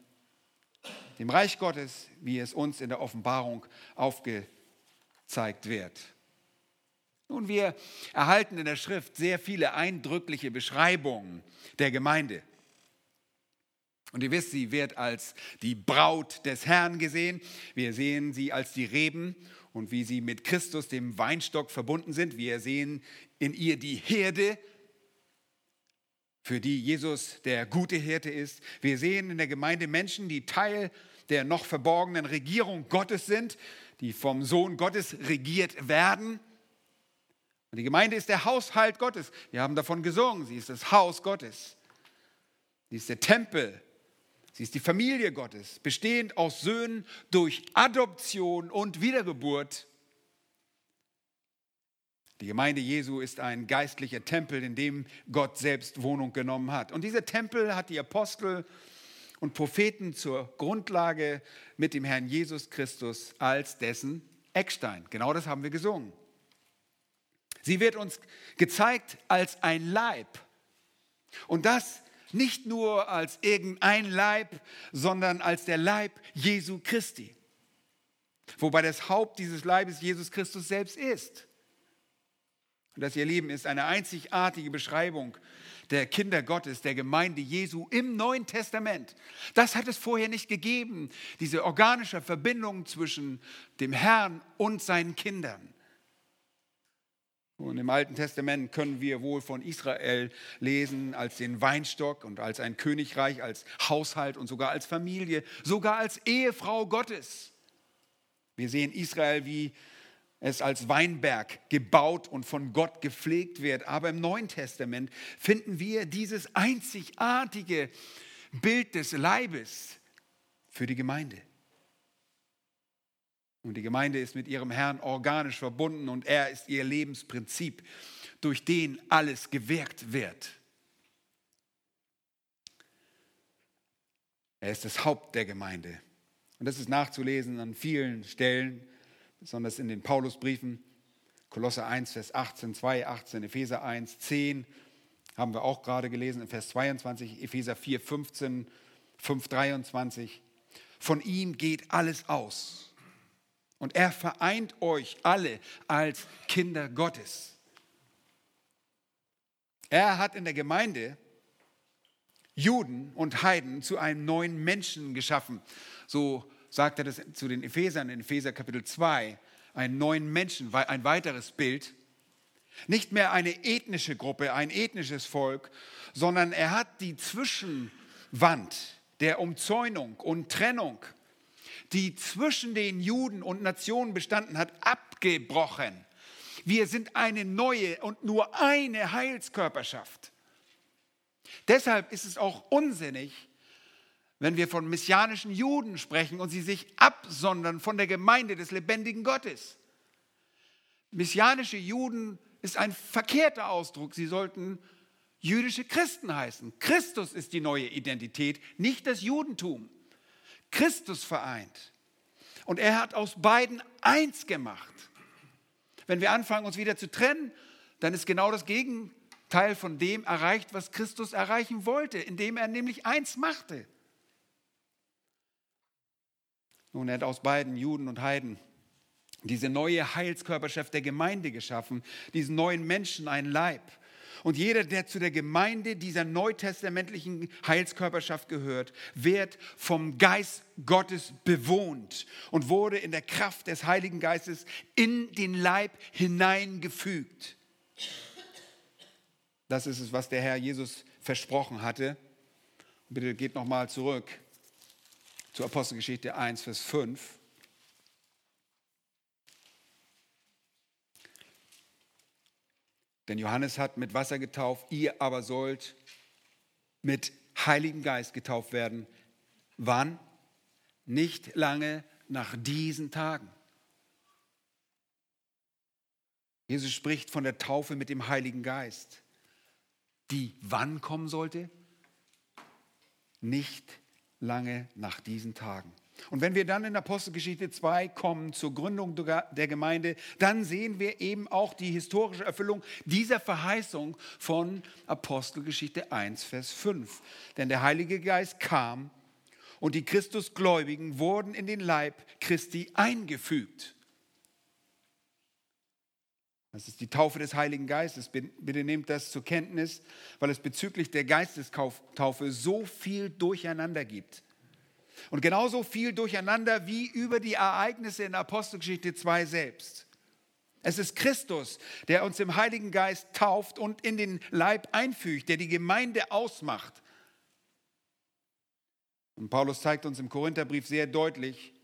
dem Reich Gottes, wie es uns in der Offenbarung aufgezeigt wird. Nun, wir erhalten in der Schrift sehr viele eindrückliche Beschreibungen der Gemeinde. Und ihr wisst, sie wird als die Braut des Herrn gesehen. Wir sehen sie als die Reben und wie sie mit Christus, dem Weinstock, verbunden sind. Wir sehen in ihr die Herde, für die Jesus der gute Hirte ist. Wir sehen in der Gemeinde Menschen, die Teil der noch verborgenen Regierung Gottes sind, die vom Sohn Gottes regiert werden. Die Gemeinde ist der Haushalt Gottes. Wir haben davon gesungen. Sie ist das Haus Gottes. Sie ist der Tempel. Sie ist die Familie Gottes, bestehend aus Söhnen durch Adoption und Wiedergeburt. Die Gemeinde Jesu ist ein geistlicher Tempel, in dem Gott selbst Wohnung genommen hat. Und dieser Tempel hat die Apostel und Propheten zur Grundlage mit dem Herrn Jesus Christus als dessen Eckstein. Genau das haben wir gesungen. Sie wird uns gezeigt als ein Leib. Und das nicht nur als irgendein Leib, sondern als der Leib Jesu Christi. Wobei das Haupt dieses Leibes Jesus Christus selbst ist. Und das, ihr Lieben, ist eine einzigartige Beschreibung der Kinder Gottes, der Gemeinde Jesu im Neuen Testament. Das hat es vorher nicht gegeben, diese organische Verbindung zwischen dem Herrn und seinen Kindern. Und im Alten Testament können wir wohl von Israel lesen als den Weinstock und als ein Königreich, als Haushalt und sogar als Familie, sogar als Ehefrau Gottes. Wir sehen Israel, wie es als Weinberg gebaut und von Gott gepflegt wird. Aber im Neuen Testament finden wir dieses einzigartige Bild des Leibes für die Gemeinde. Und die Gemeinde ist mit ihrem Herrn organisch verbunden und er ist ihr Lebensprinzip, durch den alles gewirkt wird. Er ist das Haupt der Gemeinde. Und das ist nachzulesen an vielen Stellen, besonders in den Paulusbriefen. Kolosser 1, Vers 18, 2, 18, Epheser 1, 10 haben wir auch gerade gelesen, in Vers 22, Epheser 4, 15, 5, 23. Von ihm geht alles aus. Und er vereint euch alle als Kinder Gottes. Er hat in der Gemeinde Juden und Heiden zu einem neuen Menschen geschaffen. So sagt er das zu den Ephesern in Epheser Kapitel 2. Einen neuen Menschen, ein weiteres Bild. Nicht mehr eine ethnische Gruppe, ein ethnisches Volk, sondern er hat die Zwischenwand der Umzäunung und Trennung, die zwischen den Juden und Nationen bestanden hat, abgebrochen. Wir sind eine neue und nur eine Heilskörperschaft. Deshalb ist es auch unsinnig, wenn wir von messianischen Juden sprechen und sie sich absondern von der Gemeinde des lebendigen Gottes. Messianische Juden ist ein verkehrter Ausdruck. Sie sollten jüdische Christen heißen. Christus ist die neue Identität, nicht das Judentum. Christus vereint. Und er hat aus beiden eins gemacht. Wenn wir anfangen, uns wieder zu trennen, dann ist genau das Gegenteil Teil von dem erreicht, was Christus erreichen wollte, indem er nämlich eins machte. Nun, er hat aus beiden Juden und Heiden diese neue Heilskörperschaft der Gemeinde geschaffen, diesen neuen Menschen ein Leib. Und jeder, der zu der Gemeinde dieser neutestamentlichen Heilskörperschaft gehört, wird vom Geist Gottes bewohnt und wurde in der Kraft des Heiligen Geistes in den Leib hineingefügt. Das ist es, was der Herr Jesus versprochen hatte. Bitte geht nochmal zurück zur Apostelgeschichte 1, Vers 5. Denn Johannes hat mit Wasser getauft, ihr aber sollt mit Heiligen Geist getauft werden. Wann? Nicht lange nach diesen Tagen. Jesus spricht von der Taufe mit dem Heiligen Geist die wann kommen sollte? Nicht lange nach diesen Tagen. Und wenn wir dann in Apostelgeschichte 2 kommen zur Gründung der Gemeinde, dann sehen wir eben auch die historische Erfüllung dieser Verheißung von Apostelgeschichte 1, Vers 5. Denn der Heilige Geist kam und die Christusgläubigen wurden in den Leib Christi eingefügt. Das ist die Taufe des Heiligen Geistes. Bitte nehmt das zur Kenntnis, weil es bezüglich der Geistestaufe so viel Durcheinander gibt. Und genauso viel Durcheinander wie über die Ereignisse in Apostelgeschichte 2 selbst. Es ist Christus, der uns im Heiligen Geist tauft und in den Leib einfügt, der die Gemeinde ausmacht. Und Paulus zeigt uns im Korintherbrief sehr deutlich,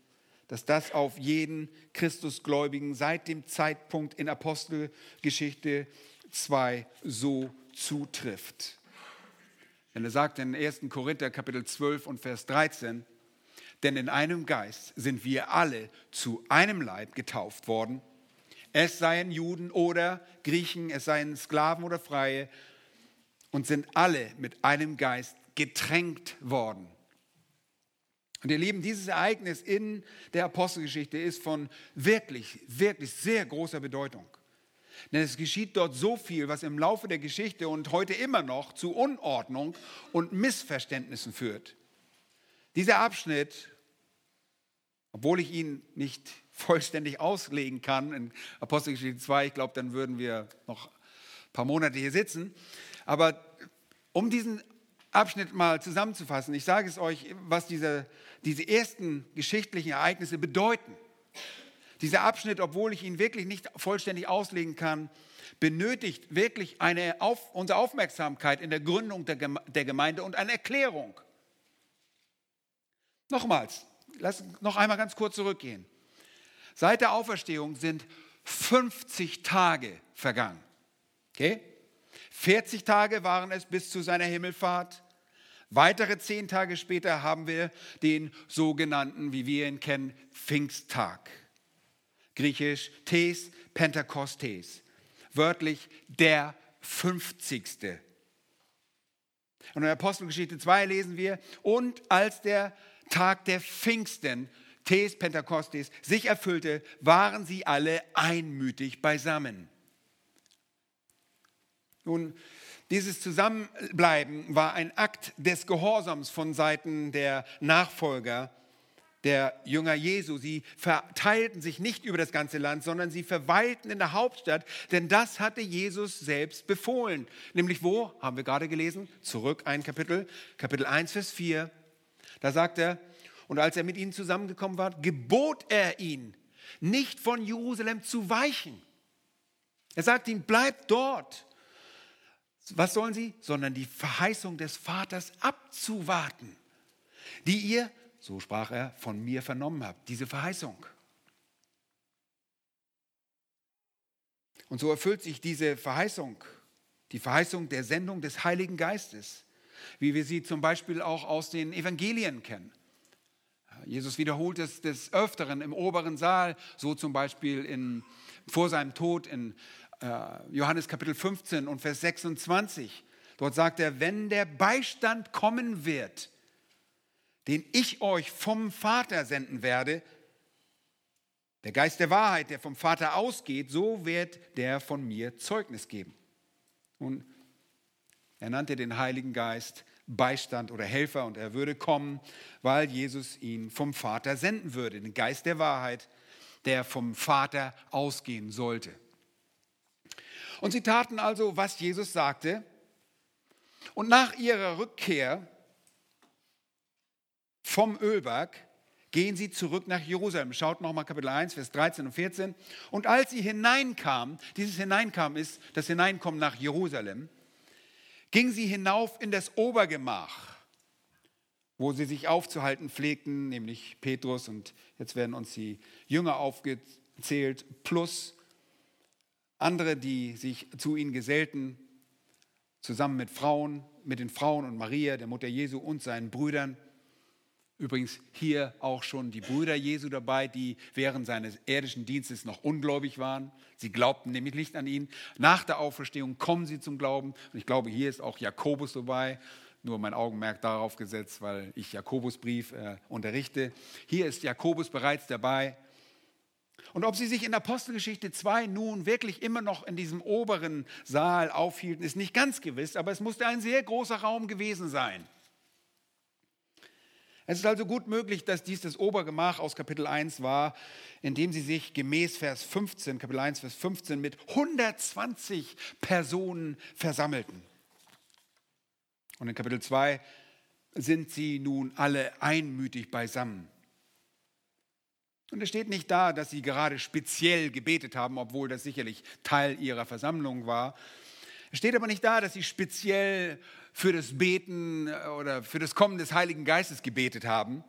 dass das auf jeden Christusgläubigen seit dem Zeitpunkt in Apostelgeschichte 2 so zutrifft. Denn er sagt in 1. Korinther Kapitel 12 und Vers 13, denn in einem Geist sind wir alle zu einem Leib getauft worden. Es seien Juden oder Griechen, es seien Sklaven oder Freie und sind alle mit einem Geist getränkt worden. Und ihr Lieben, dieses Ereignis in der Apostelgeschichte ist von wirklich, wirklich sehr großer Bedeutung. Denn es geschieht dort so viel, was im Laufe der Geschichte und heute immer noch zu Unordnung und Missverständnissen führt. Dieser Abschnitt, obwohl ich ihn nicht vollständig auslegen kann in Apostelgeschichte 2, ich glaube, dann würden wir noch ein paar Monate hier sitzen, aber um diesen Abschnitt mal zusammenzufassen, ich sage es euch, was diese, diese ersten geschichtlichen Ereignisse bedeuten. Dieser Abschnitt, obwohl ich ihn wirklich nicht vollständig auslegen kann, benötigt wirklich eine auf, unsere Aufmerksamkeit in der Gründung der, der Gemeinde und eine Erklärung. Nochmals, lass noch einmal ganz kurz zurückgehen. Seit der Auferstehung sind 50 Tage vergangen. Okay? 40 Tage waren es bis zu seiner Himmelfahrt. Weitere zehn Tage später haben wir den sogenannten, wie wir ihn kennen, Pfingsttag. griechisch Tes Pentakostes, wörtlich der 50. Und in Apostelgeschichte 2 lesen wir, und als der Tag der Pfingsten, Tes Pentakostes, sich erfüllte, waren sie alle einmütig beisammen. Nun, dieses Zusammenbleiben war ein Akt des Gehorsams von Seiten der Nachfolger der Jünger Jesu. Sie verteilten sich nicht über das ganze Land, sondern sie verweilten in der Hauptstadt, denn das hatte Jesus selbst befohlen. Nämlich wo, haben wir gerade gelesen, zurück ein Kapitel, Kapitel 1, Vers 4. Da sagt er, und als er mit ihnen zusammengekommen war, gebot er ihnen, nicht von Jerusalem zu weichen. Er sagt ihnen, bleibt dort was sollen sie? Sondern die Verheißung des Vaters abzuwarten, die ihr, so sprach er, von mir vernommen habt. Diese Verheißung. Und so erfüllt sich diese Verheißung, die Verheißung der Sendung des Heiligen Geistes, wie wir sie zum Beispiel auch aus den Evangelien kennen. Jesus wiederholt es des Öfteren im oberen Saal, so zum Beispiel in, vor seinem Tod in äh, Johannes Kapitel 15 und Vers 26. Dort sagt er, wenn der Beistand kommen wird, den ich euch vom Vater senden werde, der Geist der Wahrheit, der vom Vater ausgeht, so wird der von mir Zeugnis geben. Und er nannte den Heiligen Geist Beistand oder Helfer und er würde kommen, weil Jesus ihn vom Vater senden würde, den Geist der Wahrheit, der vom Vater ausgehen sollte. Und sie taten also, was Jesus sagte. Und nach ihrer Rückkehr vom Ölberg gehen sie zurück nach Jerusalem. Schaut nochmal Kapitel 1, Vers 13 und 14. Und als sie hineinkamen, dieses Hineinkamen ist das Hineinkommen nach Jerusalem, gingen sie hinauf in das Obergemach, wo sie sich aufzuhalten pflegten, nämlich Petrus und jetzt werden uns die Jünger aufgezählt, plus andere, die sich zu ihnen gesellten, zusammen mit Frauen, mit den Frauen und Maria, der Mutter Jesu und seinen Brüdern. Übrigens hier auch schon die Brüder Jesu dabei, die während seines irdischen Dienstes noch ungläubig waren. Sie glaubten nämlich nicht an ihn. Nach der Auferstehung kommen sie zum Glauben. Und ich glaube, hier ist auch Jakobus dabei. Nur mein Augenmerk darauf gesetzt, weil ich Jakobusbrief äh, unterrichte. Hier ist Jakobus bereits dabei. Und ob sie sich in Apostelgeschichte 2 nun wirklich immer noch in diesem oberen Saal aufhielten, ist nicht ganz gewiss, aber es musste ein sehr großer Raum gewesen sein. Es ist also gut möglich, dass dies das Obergemach aus Kapitel 1 war, in dem sie sich gemäß Vers 15, Kapitel 1, Vers 15 mit 120 Personen versammelten. Und in Kapitel 2 sind sie nun alle einmütig beisammen. Und es steht nicht da, dass sie gerade speziell gebetet haben, obwohl das sicherlich Teil ihrer Versammlung war. Es steht aber nicht da, dass sie speziell für das Beten oder für das Kommen des Heiligen Geistes gebetet haben.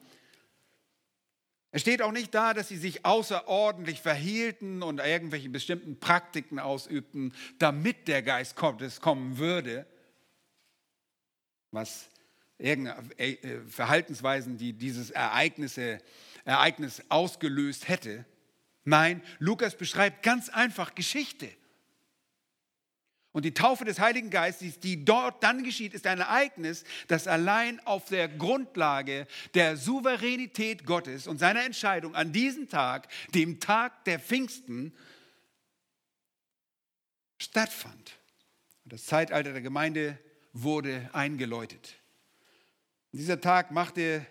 Es steht auch nicht da, dass sie sich außerordentlich verhielten und irgendwelche bestimmten Praktiken ausübten, damit der Geist Gottes kommen würde. Was irgendeine äh, Verhaltensweisen, die dieses Ereignisse Ereignis ausgelöst hätte. Nein, Lukas beschreibt ganz einfach Geschichte. Und die Taufe des Heiligen Geistes, die dort dann geschieht, ist ein Ereignis, das allein auf der Grundlage der Souveränität Gottes und seiner Entscheidung an diesem Tag, dem Tag der Pfingsten, stattfand. Das Zeitalter der Gemeinde wurde eingeläutet. Und dieser Tag machte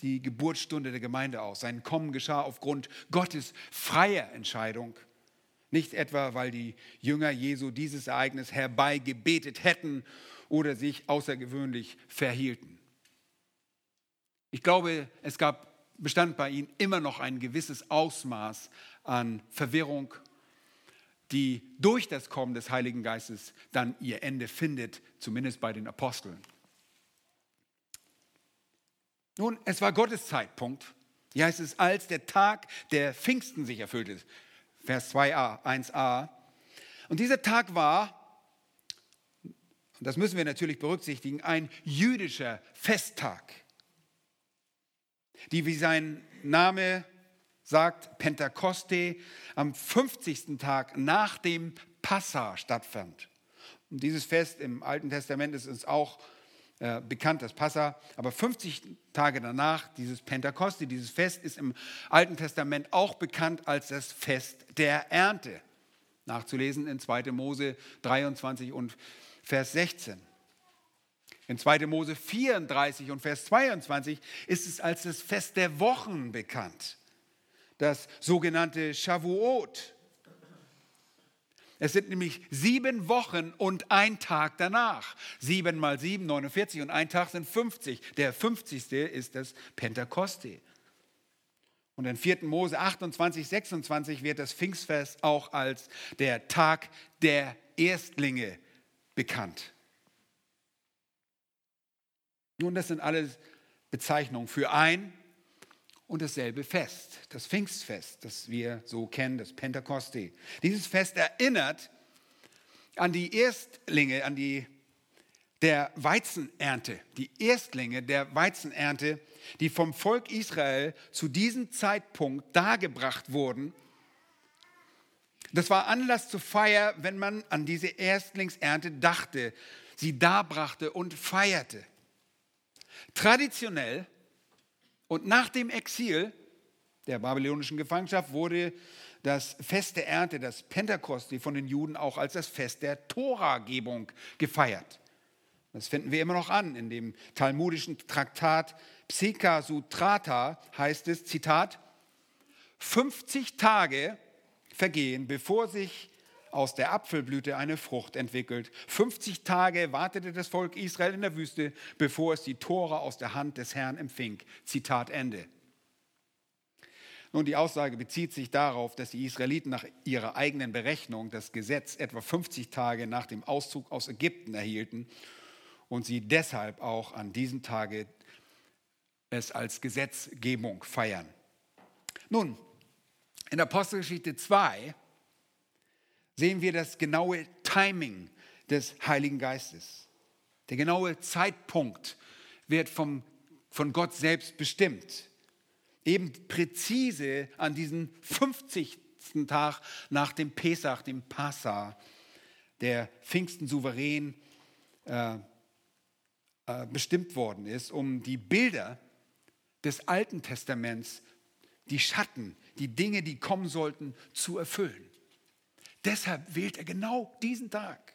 die Geburtsstunde der Gemeinde aus. Sein Kommen geschah aufgrund Gottes freier Entscheidung. Nicht etwa, weil die Jünger Jesu dieses Ereignis herbeigebetet hätten oder sich außergewöhnlich verhielten. Ich glaube, es gab, bestand bei ihnen immer noch ein gewisses Ausmaß an Verwirrung, die durch das Kommen des Heiligen Geistes dann ihr Ende findet, zumindest bei den Aposteln. Nun, es war Gottes Zeitpunkt. Hier heißt es, als der Tag der Pfingsten sich erfüllte. Vers 2a, 1a. Und dieser Tag war, und das müssen wir natürlich berücksichtigen, ein jüdischer Festtag, die, wie sein Name sagt, Pentakoste am 50. Tag nach dem Passa stattfand. Und dieses Fest im Alten Testament ist uns auch äh, bekannt, das Passa. Aber 50 Tage danach, dieses Pentakoste, dieses Fest ist im Alten Testament auch bekannt als das Fest der Ernte. Nachzulesen in 2. Mose 23 und Vers 16. In 2. Mose 34 und Vers 22 ist es als das Fest der Wochen bekannt, das sogenannte Shavuot. Es sind nämlich sieben Wochen und ein Tag danach. Sieben mal sieben, 49 und ein Tag sind 50. Der 50. ist das Pentakoste. Und in 4. Mose 28, 26 wird das Pfingstfest auch als der Tag der Erstlinge bekannt. Nun, das sind alles Bezeichnungen für ein und dasselbe Fest, das Pfingstfest, das wir so kennen, das Pentekoste. Dieses Fest erinnert an die Erstlinge, an die der Weizenernte, die Erstlinge der Weizenernte, die vom Volk Israel zu diesem Zeitpunkt dargebracht wurden. Das war Anlass zur Feier, wenn man an diese Erstlingsernte dachte, sie darbrachte und feierte. Traditionell und nach dem Exil der babylonischen Gefangenschaft wurde das Fest der Ernte, das Pentekosti von den Juden auch als das Fest der Toragebung gefeiert. Das finden wir immer noch an. In dem talmudischen Traktat Psika Sutrata heißt es, Zitat, 50 Tage vergehen, bevor sich aus der Apfelblüte eine Frucht entwickelt. 50 Tage wartete das Volk Israel in der Wüste, bevor es die Tore aus der Hand des Herrn empfing. Zitat Ende. Nun, die Aussage bezieht sich darauf, dass die Israeliten nach ihrer eigenen Berechnung das Gesetz etwa 50 Tage nach dem Auszug aus Ägypten erhielten und sie deshalb auch an diesem Tage es als Gesetzgebung feiern. Nun, in Apostelgeschichte 2 sehen wir das genaue Timing des Heiligen Geistes. Der genaue Zeitpunkt wird vom, von Gott selbst bestimmt. Eben präzise an diesem 50. Tag nach dem Pesach, dem Passa, der Pfingsten souverän äh, äh, bestimmt worden ist, um die Bilder des Alten Testaments, die Schatten, die Dinge, die kommen sollten, zu erfüllen. Deshalb wählt er genau diesen Tag.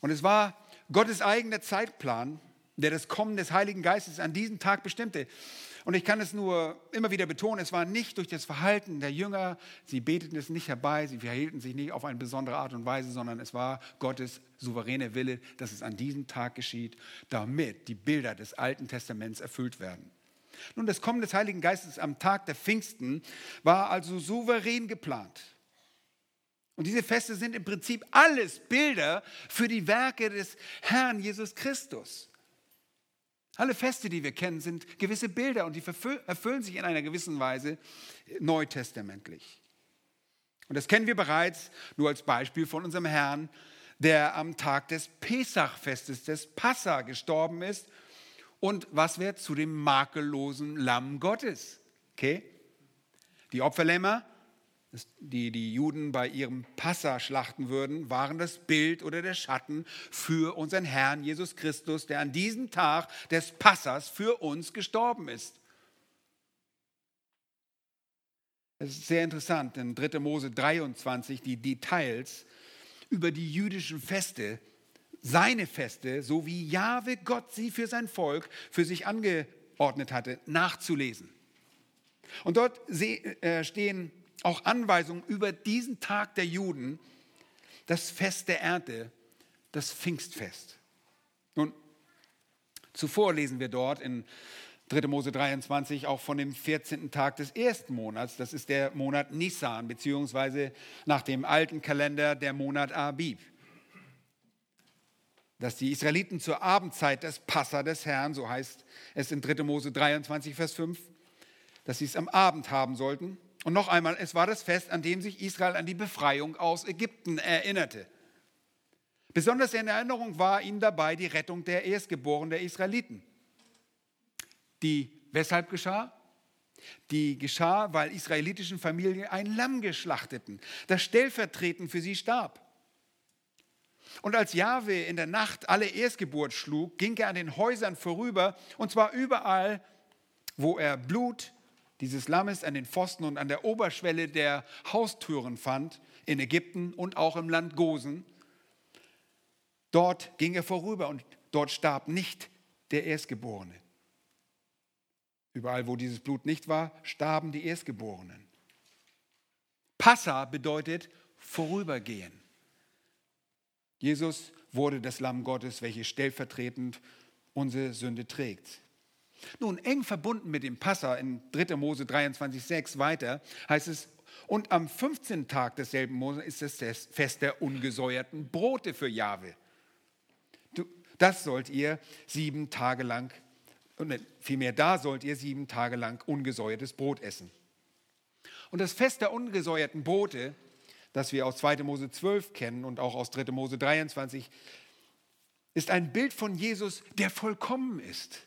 Und es war Gottes eigener Zeitplan, der das Kommen des Heiligen Geistes an diesem Tag bestimmte. Und ich kann es nur immer wieder betonen, es war nicht durch das Verhalten der Jünger, sie beteten es nicht herbei, sie verhielten sich nicht auf eine besondere Art und Weise, sondern es war Gottes souveräne Wille, dass es an diesem Tag geschieht, damit die Bilder des Alten Testaments erfüllt werden. Nun, das Kommen des Heiligen Geistes am Tag der Pfingsten war also souverän geplant. Und diese Feste sind im Prinzip alles Bilder für die Werke des Herrn Jesus Christus. Alle Feste, die wir kennen, sind gewisse Bilder und die erfüllen sich in einer gewissen Weise neutestamentlich. Und das kennen wir bereits nur als Beispiel von unserem Herrn, der am Tag des Pesachfestes, des Passa, gestorben ist. Und was wird zu dem makellosen Lamm Gottes? Okay? Die Opferlämmer die die Juden bei ihrem Passa schlachten würden, waren das Bild oder der Schatten für unseren Herrn Jesus Christus, der an diesem Tag des Passas für uns gestorben ist. Es ist sehr interessant, in 3. Mose 23 die Details über die jüdischen Feste, seine Feste, so wie Jahwe Gott sie für sein Volk für sich angeordnet hatte, nachzulesen. Und dort äh, stehen auch Anweisungen über diesen Tag der Juden, das Fest der Ernte, das Pfingstfest. Nun, zuvor lesen wir dort in 3. Mose 23 auch von dem 14. Tag des ersten Monats. Das ist der Monat Nisan, beziehungsweise nach dem alten Kalender der Monat Abib. Dass die Israeliten zur Abendzeit des Passa des Herrn, so heißt es in 3. Mose 23, Vers 5, dass sie es am Abend haben sollten. Und noch einmal, es war das Fest, an dem sich Israel an die Befreiung aus Ägypten erinnerte. Besonders in Erinnerung war ihnen dabei die Rettung der Erstgeborenen der Israeliten. Die weshalb geschah? Die geschah, weil israelitischen Familien ein Lamm geschlachteten, das stellvertretend für sie starb. Und als Jahwe in der Nacht alle Erstgeburt schlug, ging er an den Häusern vorüber, und zwar überall, wo er Blut dieses Lammes an den Pfosten und an der Oberschwelle der Haustüren fand, in Ägypten und auch im Land Gosen. Dort ging er vorüber und dort starb nicht der Erstgeborene. Überall, wo dieses Blut nicht war, starben die Erstgeborenen. Passa bedeutet vorübergehen. Jesus wurde das Lamm Gottes, welches stellvertretend unsere Sünde trägt. Nun, eng verbunden mit dem Passa in 3. Mose 23,6 weiter heißt es, und am 15. Tag desselben Monats ist das Fest der ungesäuerten Brote für Jahwe. Das sollt ihr sieben Tage lang, und vielmehr da sollt ihr sieben Tage lang ungesäuertes Brot essen. Und das Fest der ungesäuerten Brote, das wir aus 2. Mose 12 kennen und auch aus 3. Mose 23, ist ein Bild von Jesus, der vollkommen ist.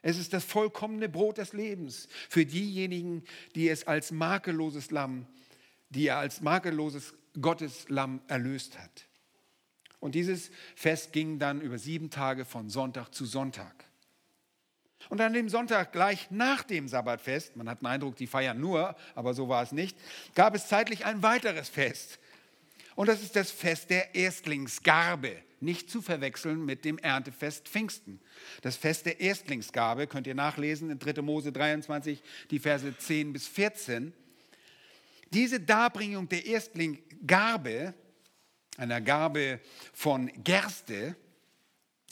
Es ist das vollkommene Brot des Lebens für diejenigen, die es als makelloses Lamm, die er als makelloses Gotteslamm erlöst hat. Und dieses Fest ging dann über sieben Tage von Sonntag zu Sonntag. Und an dem Sonntag gleich nach dem Sabbatfest, man hat den Eindruck, die feiern nur, aber so war es nicht, gab es zeitlich ein weiteres Fest. Und das ist das Fest der Erstlingsgarbe nicht zu verwechseln mit dem Erntefest Pfingsten. Das Fest der Erstlingsgabe könnt ihr nachlesen in 3. Mose 23, die Verse 10 bis 14. Diese Darbringung der Erstlingsgabe, einer Gabe von Gerste,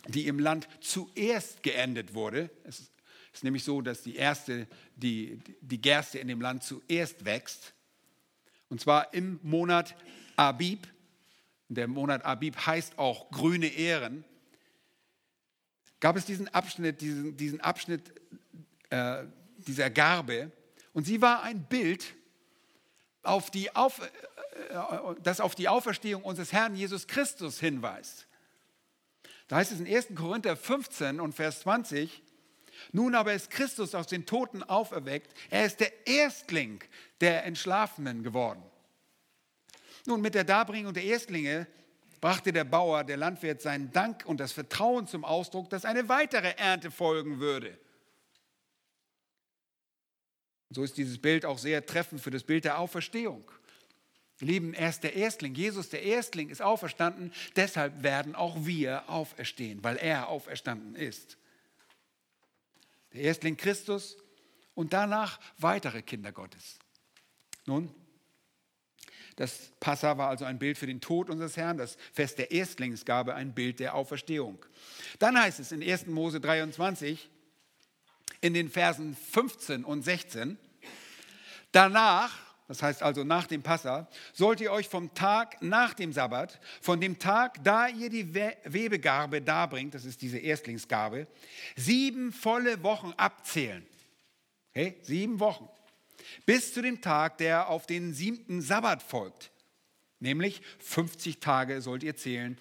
die im Land zuerst geendet wurde, es ist nämlich so, dass die erste, die, die Gerste in dem Land zuerst wächst, und zwar im Monat Abib, der Monat Abib heißt auch grüne Ehren, gab es diesen Abschnitt, diesen, diesen Abschnitt äh, dieser Garbe. Und sie war ein Bild, auf die auf, äh, das auf die Auferstehung unseres Herrn Jesus Christus hinweist. Da heißt es in 1. Korinther 15 und Vers 20, nun aber ist Christus aus den Toten auferweckt, er ist der Erstling der Entschlafenen geworden. Nun, mit der Darbringung der Erstlinge brachte der Bauer, der Landwirt, seinen Dank und das Vertrauen zum Ausdruck, dass eine weitere Ernte folgen würde. So ist dieses Bild auch sehr treffend für das Bild der Auferstehung. Lieben, er ist der Erstling. Jesus, der Erstling, ist auferstanden. Deshalb werden auch wir auferstehen, weil er auferstanden ist. Der Erstling Christus und danach weitere Kinder Gottes. Nun, das Passa war also ein Bild für den Tod unseres Herrn, das Fest der Erstlingsgabe ein Bild der Auferstehung. Dann heißt es in 1. Mose 23, in den Versen 15 und 16, danach, das heißt also nach dem Passa, sollt ihr euch vom Tag nach dem Sabbat, von dem Tag, da ihr die Webegarbe darbringt, das ist diese Erstlingsgabe, sieben volle Wochen abzählen. Okay? Sieben Wochen bis zu dem Tag, der auf den siebten Sabbat folgt. Nämlich 50 Tage sollt ihr zählen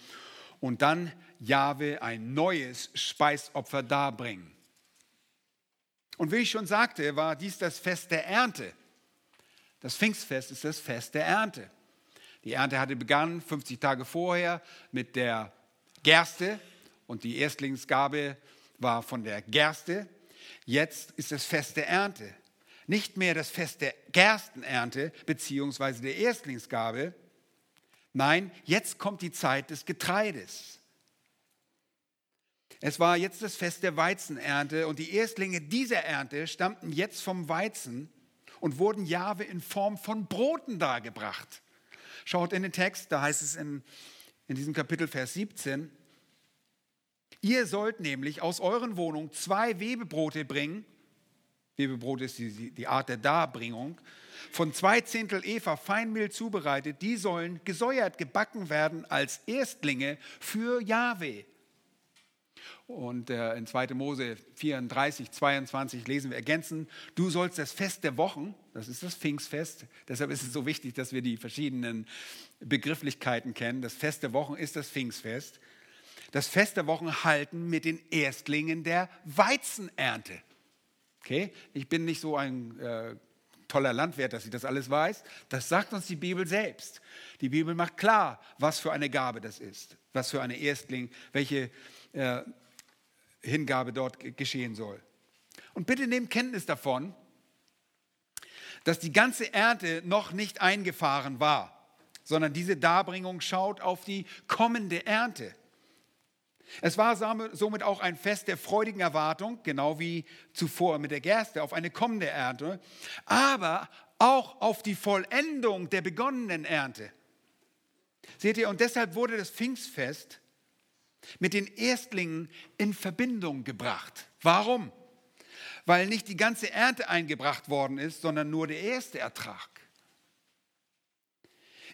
und dann Jahwe ein neues Speisopfer darbringen. Und wie ich schon sagte, war dies das Fest der Ernte. Das Pfingstfest ist das Fest der Ernte. Die Ernte hatte begonnen 50 Tage vorher mit der Gerste und die Erstlingsgabe war von der Gerste. Jetzt ist das Fest der Ernte. Nicht mehr das Fest der Gerstenernte beziehungsweise der Erstlingsgabe. Nein, jetzt kommt die Zeit des Getreides. Es war jetzt das Fest der Weizenernte und die Erstlinge dieser Ernte stammten jetzt vom Weizen und wurden Jahwe in Form von Broten dargebracht. Schaut in den Text, da heißt es in, in diesem Kapitel Vers 17, ihr sollt nämlich aus euren Wohnungen zwei Webebrote bringen Webebrot ist die, die Art der Darbringung. Von zwei Zehntel Eva Feinmehl zubereitet, die sollen gesäuert gebacken werden als Erstlinge für Jahwe. Und äh, in 2. Mose 34, 22 lesen wir ergänzend, du sollst das Fest der Wochen, das ist das Pfingstfest, deshalb ist es so wichtig, dass wir die verschiedenen Begrifflichkeiten kennen. Das Fest der Wochen ist das Pfingstfest. Das Fest der Wochen halten mit den Erstlingen der Weizenernte. Okay? Ich bin nicht so ein äh, toller Landwirt, dass ich das alles weiß. Das sagt uns die Bibel selbst. Die Bibel macht klar, was für eine Gabe das ist, was für eine Erstling, welche äh, Hingabe dort geschehen soll. Und bitte nehmt Kenntnis davon, dass die ganze Ernte noch nicht eingefahren war, sondern diese Darbringung schaut auf die kommende Ernte. Es war somit auch ein Fest der freudigen Erwartung, genau wie zuvor mit der Gerste, auf eine kommende Ernte, aber auch auf die Vollendung der begonnenen Ernte. Seht ihr, und deshalb wurde das Pfingstfest mit den Erstlingen in Verbindung gebracht. Warum? Weil nicht die ganze Ernte eingebracht worden ist, sondern nur der erste Ertrag.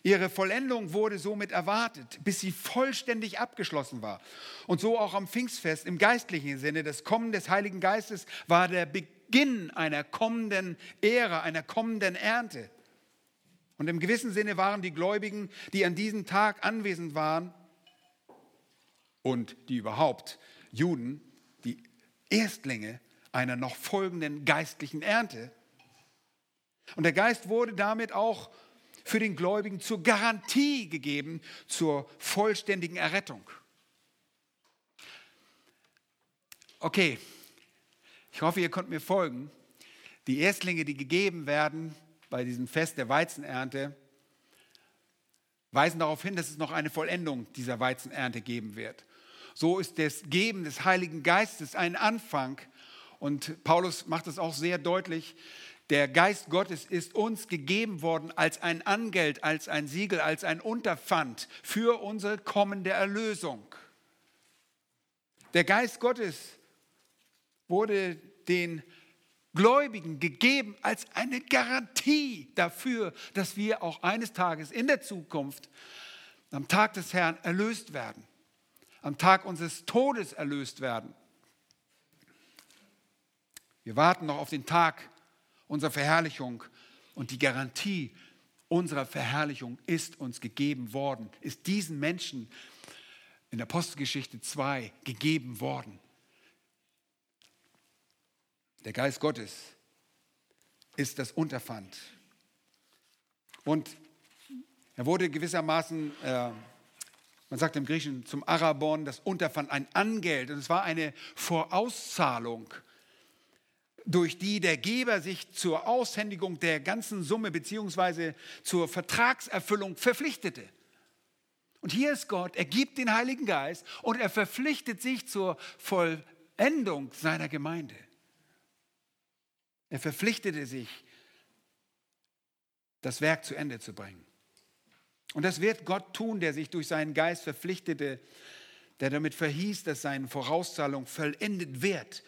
Ihre Vollendung wurde somit erwartet, bis sie vollständig abgeschlossen war. Und so auch am Pfingstfest im geistlichen Sinne. Das Kommen des Heiligen Geistes war der Beginn einer kommenden Ära, einer kommenden Ernte. Und im gewissen Sinne waren die Gläubigen, die an diesem Tag anwesend waren und die überhaupt Juden, die Erstlinge einer noch folgenden geistlichen Ernte. Und der Geist wurde damit auch für den Gläubigen zur Garantie gegeben zur vollständigen Errettung. Okay, ich hoffe, ihr könnt mir folgen. Die Erstlinge, die gegeben werden bei diesem Fest der Weizenernte, weisen darauf hin, dass es noch eine Vollendung dieser Weizenernte geben wird. So ist das Geben des Heiligen Geistes ein Anfang. Und Paulus macht es auch sehr deutlich, der Geist Gottes ist uns gegeben worden als ein Angeld, als ein Siegel, als ein Unterpfand für unsere kommende Erlösung. Der Geist Gottes wurde den Gläubigen gegeben als eine Garantie dafür, dass wir auch eines Tages in der Zukunft am Tag des Herrn erlöst werden, am Tag unseres Todes erlöst werden. Wir warten noch auf den Tag, unserer Verherrlichung und die Garantie unserer Verherrlichung ist uns gegeben worden, ist diesen Menschen in Apostelgeschichte 2 gegeben worden. Der Geist Gottes ist das Unterpfand. Und er wurde gewissermaßen, äh, man sagt im Griechischen zum Arabon, das Unterpfand, ein Angeld. Und es war eine Vorauszahlung durch die der Geber sich zur Aushändigung der ganzen Summe beziehungsweise zur Vertragserfüllung verpflichtete. Und hier ist Gott, er gibt den Heiligen Geist und er verpflichtet sich zur Vollendung seiner Gemeinde. Er verpflichtete sich, das Werk zu Ende zu bringen. Und das wird Gott tun, der sich durch seinen Geist verpflichtete, der damit verhieß, dass seine Vorauszahlung vollendet wird.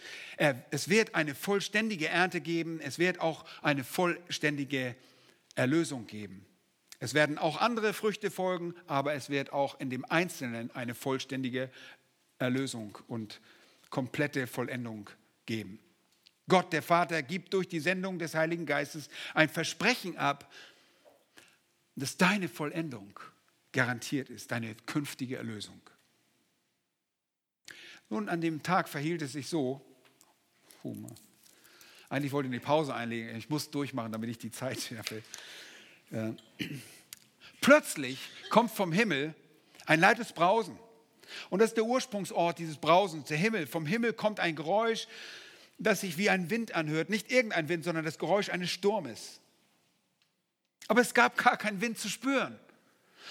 Es wird eine vollständige Ernte geben, es wird auch eine vollständige Erlösung geben. Es werden auch andere Früchte folgen, aber es wird auch in dem Einzelnen eine vollständige Erlösung und komplette Vollendung geben. Gott, der Vater, gibt durch die Sendung des Heiligen Geistes ein Versprechen ab, dass deine Vollendung garantiert ist, deine künftige Erlösung. Nun, an dem Tag verhielt es sich so, eigentlich wollte ich eine Pause einlegen, ich muss durchmachen, damit ich die Zeit schärfe. Äh, plötzlich kommt vom Himmel ein leites Brausen. Und das ist der Ursprungsort dieses Brausens, der Himmel. Vom Himmel kommt ein Geräusch, das sich wie ein Wind anhört. Nicht irgendein Wind, sondern das Geräusch eines Sturmes. Aber es gab gar keinen Wind zu spüren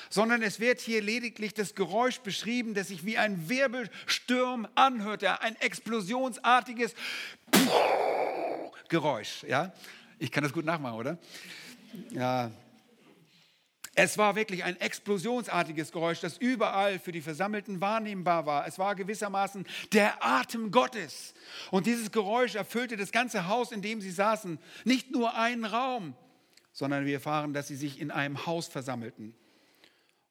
sondern es wird hier lediglich das Geräusch beschrieben, das sich wie ein Wirbelsturm anhörte, ein explosionsartiges Geräusch. Ja? Ich kann das gut nachmachen, oder? Ja. Es war wirklich ein explosionsartiges Geräusch, das überall für die Versammelten wahrnehmbar war. Es war gewissermaßen der Atem Gottes. Und dieses Geräusch erfüllte das ganze Haus, in dem sie saßen. Nicht nur einen Raum, sondern wir erfahren, dass sie sich in einem Haus versammelten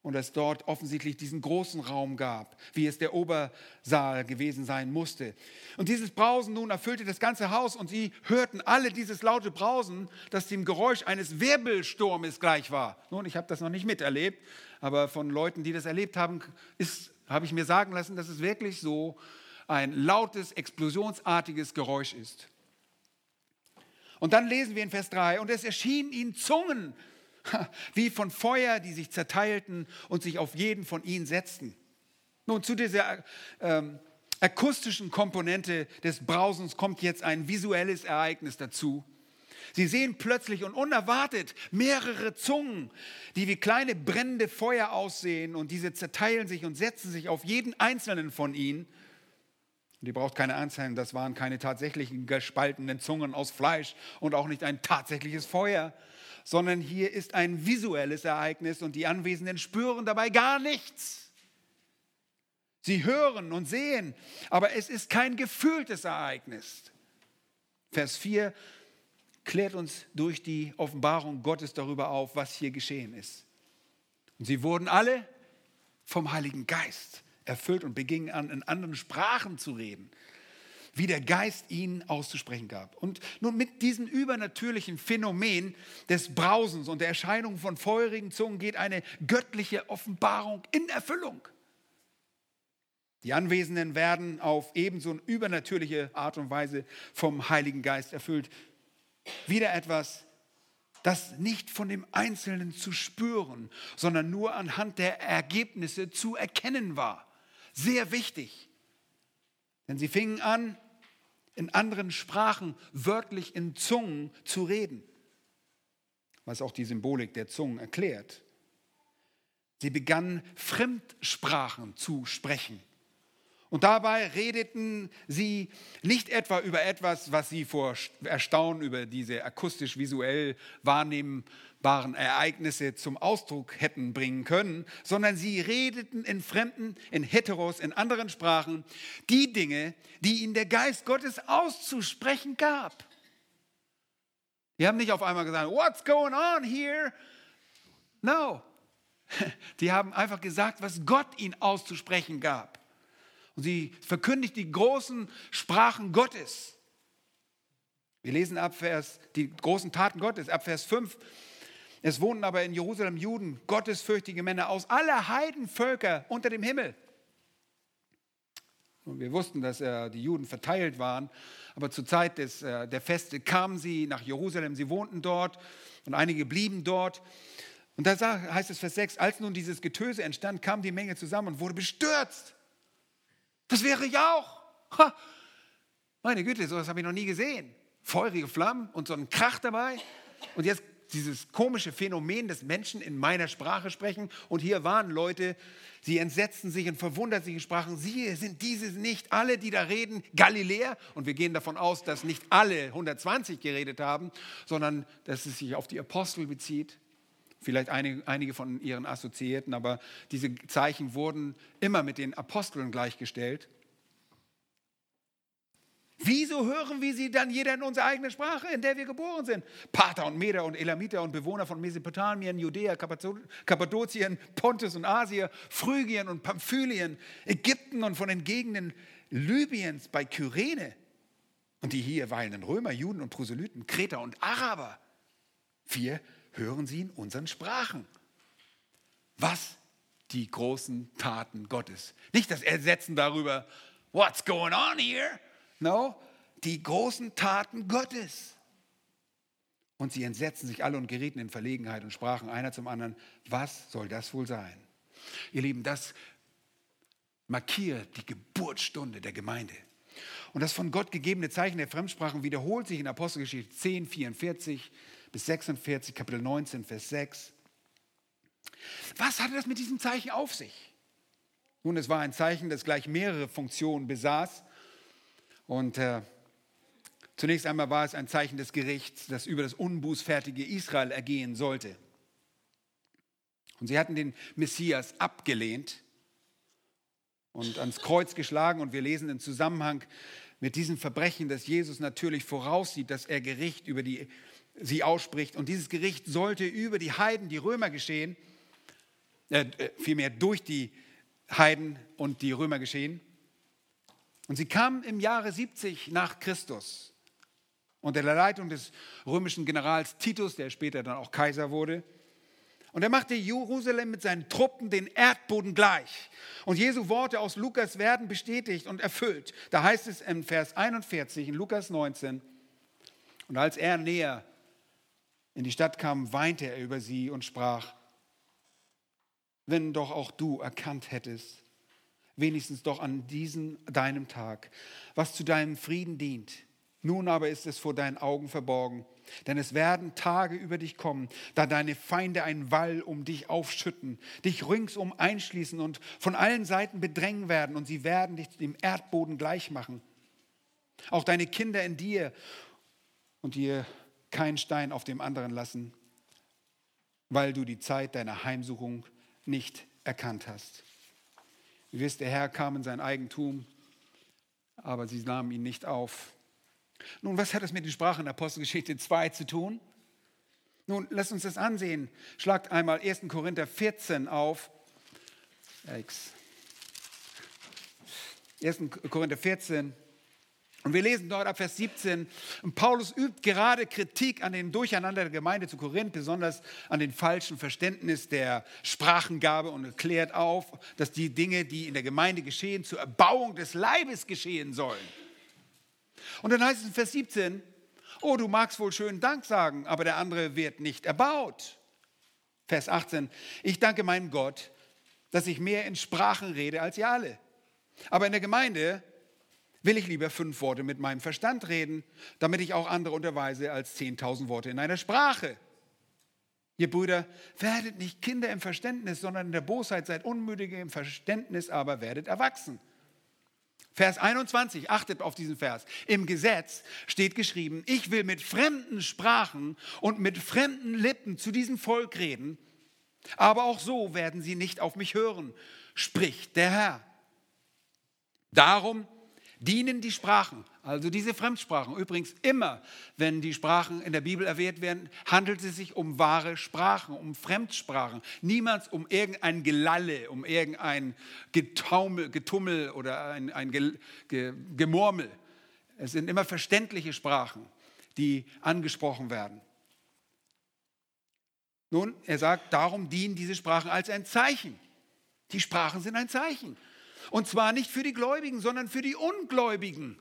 und es dort offensichtlich diesen großen Raum gab, wie es der Obersaal gewesen sein musste. Und dieses Brausen nun erfüllte das ganze Haus und sie hörten alle dieses laute Brausen, das dem Geräusch eines Wirbelsturmes gleich war. Nun, ich habe das noch nicht miterlebt, aber von Leuten, die das erlebt haben, habe ich mir sagen lassen, dass es wirklich so ein lautes, explosionsartiges Geräusch ist. Und dann lesen wir in Vers 3, und es erschienen ihnen Zungen, wie von Feuer, die sich zerteilten und sich auf jeden von ihnen setzten. Nun, zu dieser ähm, akustischen Komponente des Brausens kommt jetzt ein visuelles Ereignis dazu. Sie sehen plötzlich und unerwartet mehrere Zungen, die wie kleine brennende Feuer aussehen und diese zerteilen sich und setzen sich auf jeden einzelnen von ihnen. Und ihr braucht keine Anzeigen, das waren keine tatsächlichen gespaltenen Zungen aus Fleisch und auch nicht ein tatsächliches Feuer, sondern hier ist ein visuelles Ereignis und die Anwesenden spüren dabei gar nichts. Sie hören und sehen, aber es ist kein gefühltes Ereignis. Vers 4 klärt uns durch die Offenbarung Gottes darüber auf, was hier geschehen ist. Und sie wurden alle vom Heiligen Geist erfüllt und begingen an, in anderen Sprachen zu reden, wie der Geist ihnen auszusprechen gab. Und nun mit diesem übernatürlichen Phänomen des Brausens und der Erscheinung von feurigen Zungen geht eine göttliche Offenbarung in Erfüllung. Die Anwesenden werden auf ebenso eine übernatürliche Art und Weise vom Heiligen Geist erfüllt. Wieder etwas, das nicht von dem Einzelnen zu spüren, sondern nur anhand der Ergebnisse zu erkennen war. Sehr wichtig. Denn sie fingen an, in anderen Sprachen wörtlich in Zungen zu reden, was auch die Symbolik der Zungen erklärt. Sie begannen Fremdsprachen zu sprechen. Und dabei redeten sie nicht etwa über etwas, was sie vor Erstaunen über diese akustisch-visuell wahrnehmbaren Ereignisse zum Ausdruck hätten bringen können, sondern sie redeten in Fremden, in Heteros, in anderen Sprachen die Dinge, die ihnen der Geist Gottes auszusprechen gab. Die haben nicht auf einmal gesagt, what's going on here? No. Die haben einfach gesagt, was Gott ihnen auszusprechen gab. Und sie verkündigt die großen Sprachen Gottes. Wir lesen ab Vers, die großen Taten Gottes, ab Vers 5. Es wohnten aber in Jerusalem Juden, gottesfürchtige Männer aus aller Heidenvölker unter dem Himmel. Und wir wussten, dass äh, die Juden verteilt waren, aber zur Zeit des, äh, der Feste kamen sie nach Jerusalem, sie wohnten dort und einige blieben dort. Und da heißt es Vers 6, als nun dieses Getöse entstand, kam die Menge zusammen und wurde bestürzt. Das wäre ja auch. Ha, meine Güte, sowas habe ich noch nie gesehen. Feurige Flammen und so ein Krach dabei. Und jetzt dieses komische Phänomen, dass Menschen in meiner Sprache sprechen. Und hier waren Leute, sie entsetzten sich und verwunderten sich und sprachen, siehe, sind diese nicht alle, die da reden, Galiläer? Und wir gehen davon aus, dass nicht alle 120 geredet haben, sondern dass es sich auf die Apostel bezieht. Vielleicht einige, einige von ihren Assoziierten, aber diese Zeichen wurden immer mit den Aposteln gleichgestellt. Wieso hören wir sie dann jeder in unserer eigenen Sprache, in der wir geboren sind? Pater und Meder und Elamiter und Bewohner von Mesopotamien, Judäa, Kappadokien, Pontus und Asien, Phrygien und Pamphylien, Ägypten und von den Gegenden Libyens bei Kyrene. Und die hier weilenden Römer, Juden und Proselyten, Kreter und Araber. Wir hören sie in unseren Sprachen. Was? Die großen Taten Gottes. Nicht das Ersetzen darüber, what's going on here? No, die großen Taten Gottes. Und sie entsetzten sich alle und gerieten in Verlegenheit und sprachen einer zum anderen, was soll das wohl sein? Ihr Lieben, das markiert die Geburtsstunde der Gemeinde. Und das von Gott gegebene Zeichen der Fremdsprachen wiederholt sich in Apostelgeschichte 10, 44 bis 46, Kapitel 19, Vers 6. Was hatte das mit diesem Zeichen auf sich? Nun, es war ein Zeichen, das gleich mehrere Funktionen besaß. Und äh, zunächst einmal war es ein Zeichen des Gerichts, das über das unbußfertige Israel ergehen sollte. Und sie hatten den Messias abgelehnt und ans Kreuz geschlagen. Und wir lesen im Zusammenhang mit diesem Verbrechen, dass Jesus natürlich voraussieht, dass er Gericht über die sie ausspricht. Und dieses Gericht sollte über die Heiden, die Römer geschehen, äh, äh, vielmehr durch die Heiden und die Römer geschehen. Und sie kam im Jahre 70 nach Christus unter der Leitung des römischen Generals Titus, der später dann auch Kaiser wurde. Und er machte Jerusalem mit seinen Truppen den Erdboden gleich. Und Jesu Worte aus Lukas werden bestätigt und erfüllt. Da heißt es im Vers 41 in Lukas 19, Und als er näher in die Stadt kam, weinte er über sie und sprach, wenn doch auch du erkannt hättest, wenigstens doch an diesem deinem Tag, was zu deinem Frieden dient. Nun aber ist es vor deinen Augen verborgen, denn es werden Tage über dich kommen, da deine Feinde einen Wall um dich aufschütten, dich ringsum einschließen und von allen Seiten bedrängen werden und sie werden dich dem Erdboden gleich machen. Auch deine Kinder in dir und dir keinen Stein auf dem anderen lassen, weil du die Zeit deiner Heimsuchung nicht erkannt hast. Ihr wisst, der Herr kam in sein Eigentum, aber sie nahmen ihn nicht auf. Nun, was hat das mit den Sprachen der Apostelgeschichte 2 zu tun? Nun, lasst uns das ansehen. Schlagt einmal 1. Korinther 14 auf. 1. Korinther 14. Und wir lesen dort ab Vers 17, und Paulus übt gerade Kritik an den Durcheinander der Gemeinde zu Korinth, besonders an den falschen Verständnis der Sprachengabe und erklärt auf, dass die Dinge, die in der Gemeinde geschehen, zur Erbauung des Leibes geschehen sollen. Und dann heißt es in Vers 17, oh, du magst wohl schön Dank sagen, aber der andere wird nicht erbaut. Vers 18, ich danke meinem Gott, dass ich mehr in Sprachen rede als ihr alle. Aber in der Gemeinde will ich lieber fünf Worte mit meinem Verstand reden, damit ich auch andere unterweise als zehntausend Worte in einer Sprache. Ihr Brüder, werdet nicht Kinder im Verständnis, sondern in der Bosheit seid unmüdige im Verständnis, aber werdet erwachsen. Vers 21, achtet auf diesen Vers. Im Gesetz steht geschrieben, ich will mit fremden Sprachen und mit fremden Lippen zu diesem Volk reden, aber auch so werden sie nicht auf mich hören, spricht der Herr. Darum dienen die Sprachen, also diese Fremdsprachen. Übrigens immer, wenn die Sprachen in der Bibel erwähnt werden, handelt es sich um wahre Sprachen, um Fremdsprachen. Niemals um irgendein Gelalle, um irgendein Getaumel, Getummel oder ein, ein Ge, Ge, Gemurmel. Es sind immer verständliche Sprachen, die angesprochen werden. Nun, er sagt, darum dienen diese Sprachen als ein Zeichen. Die Sprachen sind ein Zeichen. Und zwar nicht für die Gläubigen, sondern für die Ungläubigen.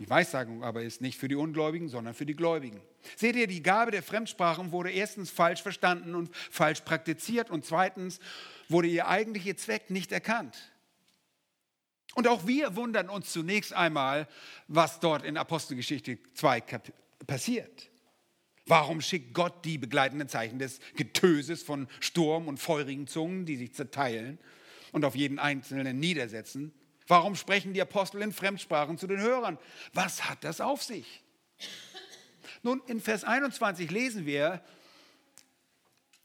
Die Weissagung aber ist nicht für die Ungläubigen, sondern für die Gläubigen. Seht ihr, die Gabe der Fremdsprachen wurde erstens falsch verstanden und falsch praktiziert und zweitens wurde ihr eigentlicher Zweck nicht erkannt. Und auch wir wundern uns zunächst einmal, was dort in Apostelgeschichte 2 passiert. Warum schickt Gott die begleitenden Zeichen des Getöses von Sturm und feurigen Zungen, die sich zerteilen? Und auf jeden Einzelnen niedersetzen. Warum sprechen die Apostel in Fremdsprachen zu den Hörern? Was hat das auf sich? Nun, in Vers 21 lesen wir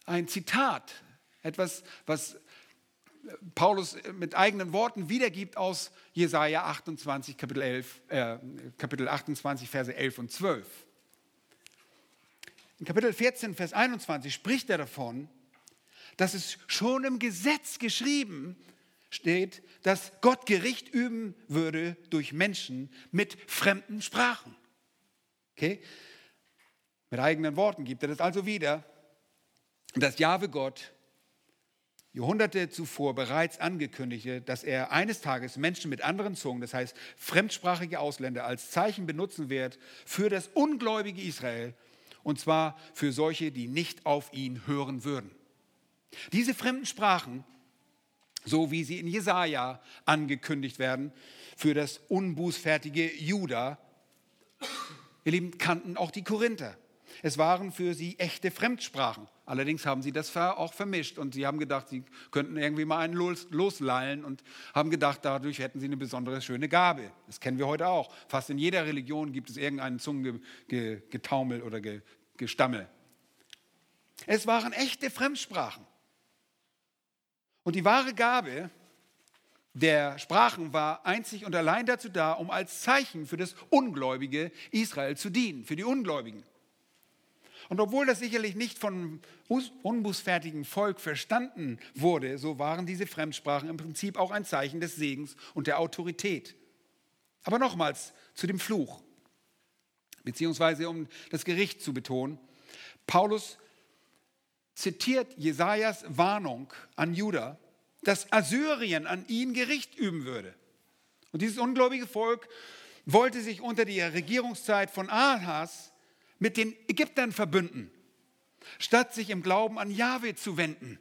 ein Zitat, etwas, was Paulus mit eigenen Worten wiedergibt aus Jesaja 28, Kapitel, 11, äh, Kapitel 28, Verse 11 und 12. In Kapitel 14, Vers 21 spricht er davon, dass es schon im Gesetz geschrieben steht, dass Gott Gericht üben würde durch Menschen mit fremden Sprachen. Okay? Mit eigenen Worten gibt er das also wieder, dass Jahwe Gott Jahrhunderte zuvor bereits angekündigte, dass er eines Tages Menschen mit anderen Zungen, das heißt fremdsprachige Ausländer, als Zeichen benutzen wird für das ungläubige Israel, und zwar für solche, die nicht auf ihn hören würden. Diese fremden Sprachen, so wie sie in Jesaja angekündigt werden, für das unbußfertige Juda, ihr Lieben, kannten auch die Korinther. Es waren für sie echte Fremdsprachen. Allerdings haben sie das auch vermischt und sie haben gedacht, sie könnten irgendwie mal einen los, loslallen und haben gedacht, dadurch hätten sie eine besondere schöne Gabe. Das kennen wir heute auch. Fast in jeder Religion gibt es irgendeinen Zungengetaumel oder Gestammel. Es waren echte Fremdsprachen. Und die wahre Gabe der Sprachen war einzig und allein dazu da, um als Zeichen für das ungläubige Israel zu dienen, für die Ungläubigen. Und obwohl das sicherlich nicht von unbußfertigem Volk verstanden wurde, so waren diese Fremdsprachen im Prinzip auch ein Zeichen des Segens und der Autorität. Aber nochmals zu dem Fluch, beziehungsweise um das Gericht zu betonen. Paulus zitiert Jesajas Warnung an Juda, dass Assyrien an ihn Gericht üben würde. Und dieses ungläubige Volk wollte sich unter der Regierungszeit von Ahas mit den Ägyptern verbünden, statt sich im Glauben an Jahwe zu wenden.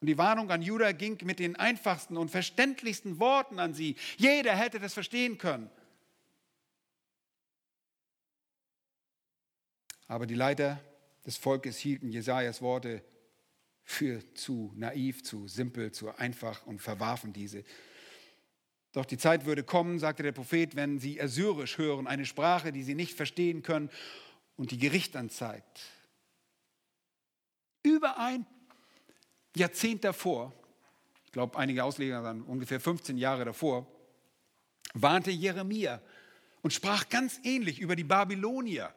Und die Warnung an Judah ging mit den einfachsten und verständlichsten Worten an sie. Jeder hätte das verstehen können. Aber die Leiter des Volkes hielten Jesajas Worte für zu naiv, zu simpel, zu einfach und verwarfen diese. Doch die Zeit würde kommen, sagte der Prophet, wenn sie Assyrisch hören, eine Sprache, die sie nicht verstehen können und die Gericht anzeigt. Über ein Jahrzehnt davor, ich glaube, einige Ausleger sagen ungefähr 15 Jahre davor, warnte Jeremia und sprach ganz ähnlich über die Babylonier,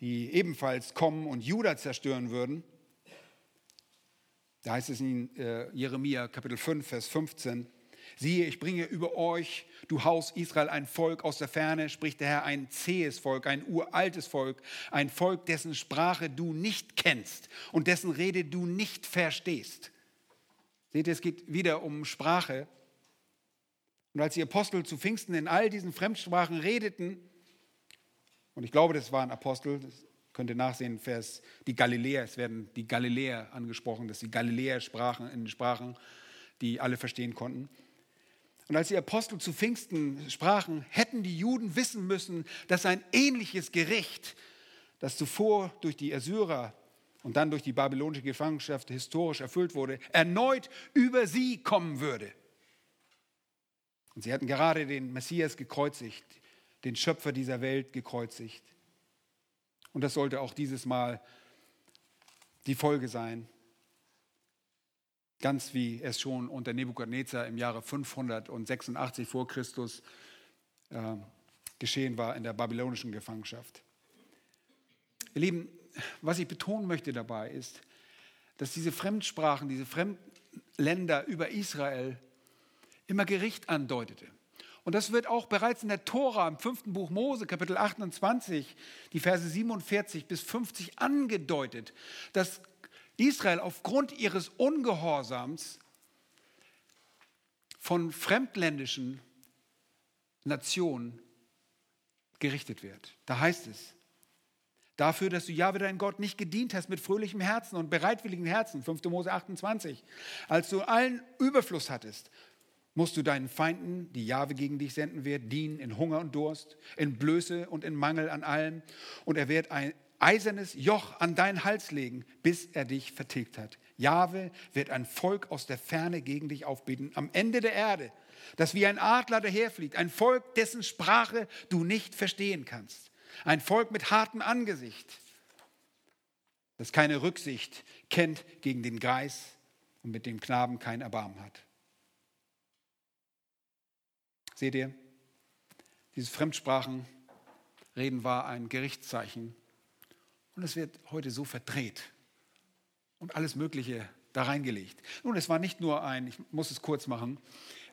die ebenfalls kommen und Juda zerstören würden. Da heißt es in äh, Jeremia Kapitel 5, Vers 15, siehe, ich bringe über euch, du Haus Israel, ein Volk aus der Ferne, spricht der Herr, ein zähes Volk, ein uraltes Volk, ein Volk, dessen Sprache du nicht kennst und dessen Rede du nicht verstehst. Seht ihr, es geht wieder um Sprache. Und als die Apostel zu Pfingsten in all diesen Fremdsprachen redeten, und ich glaube, das waren Apostel, das könnt ihr nachsehen, Vers, die Galiläer, es werden die Galiläer angesprochen, dass die Galiläer sprachen in Sprachen, die alle verstehen konnten. Und als die Apostel zu Pfingsten sprachen, hätten die Juden wissen müssen, dass ein ähnliches Gericht, das zuvor durch die Assyrer und dann durch die babylonische Gefangenschaft historisch erfüllt wurde, erneut über sie kommen würde. Und sie hatten gerade den Messias gekreuzigt, den Schöpfer dieser Welt gekreuzigt. Und das sollte auch dieses Mal die Folge sein ganz wie es schon unter Nebukadnezar im Jahre 586 vor Christus äh, geschehen war in der babylonischen Gefangenschaft. Ihr Lieben, was ich betonen möchte dabei ist, dass diese Fremdsprachen, diese Fremdländer über Israel immer Gericht andeutete. Und das wird auch bereits in der Tora im fünften Buch Mose, Kapitel 28, die Verse 47 bis 50 angedeutet, dass Israel aufgrund ihres Ungehorsams von fremdländischen Nationen gerichtet wird. Da heißt es, dafür, dass du Jahwe dein Gott nicht gedient hast mit fröhlichem Herzen und bereitwilligem Herzen, 5. Mose 28, als du allen Überfluss hattest, musst du deinen Feinden, die Jahwe gegen dich senden wird, dienen in Hunger und Durst, in Blöße und in Mangel an allem. Und er wird ein, eisernes Joch an deinen Hals legen, bis er dich vertilgt hat. Jahwe wird ein Volk aus der Ferne gegen dich aufbieten, am Ende der Erde, das wie ein Adler daherfliegt, ein Volk, dessen Sprache du nicht verstehen kannst, ein Volk mit hartem Angesicht, das keine Rücksicht kennt gegen den Greis und mit dem Knaben kein Erbarmen hat. Seht ihr, dieses Fremdsprachenreden war ein Gerichtszeichen und es wird heute so verdreht und alles Mögliche da reingelegt. Nun, es war nicht nur ein, ich muss es kurz machen,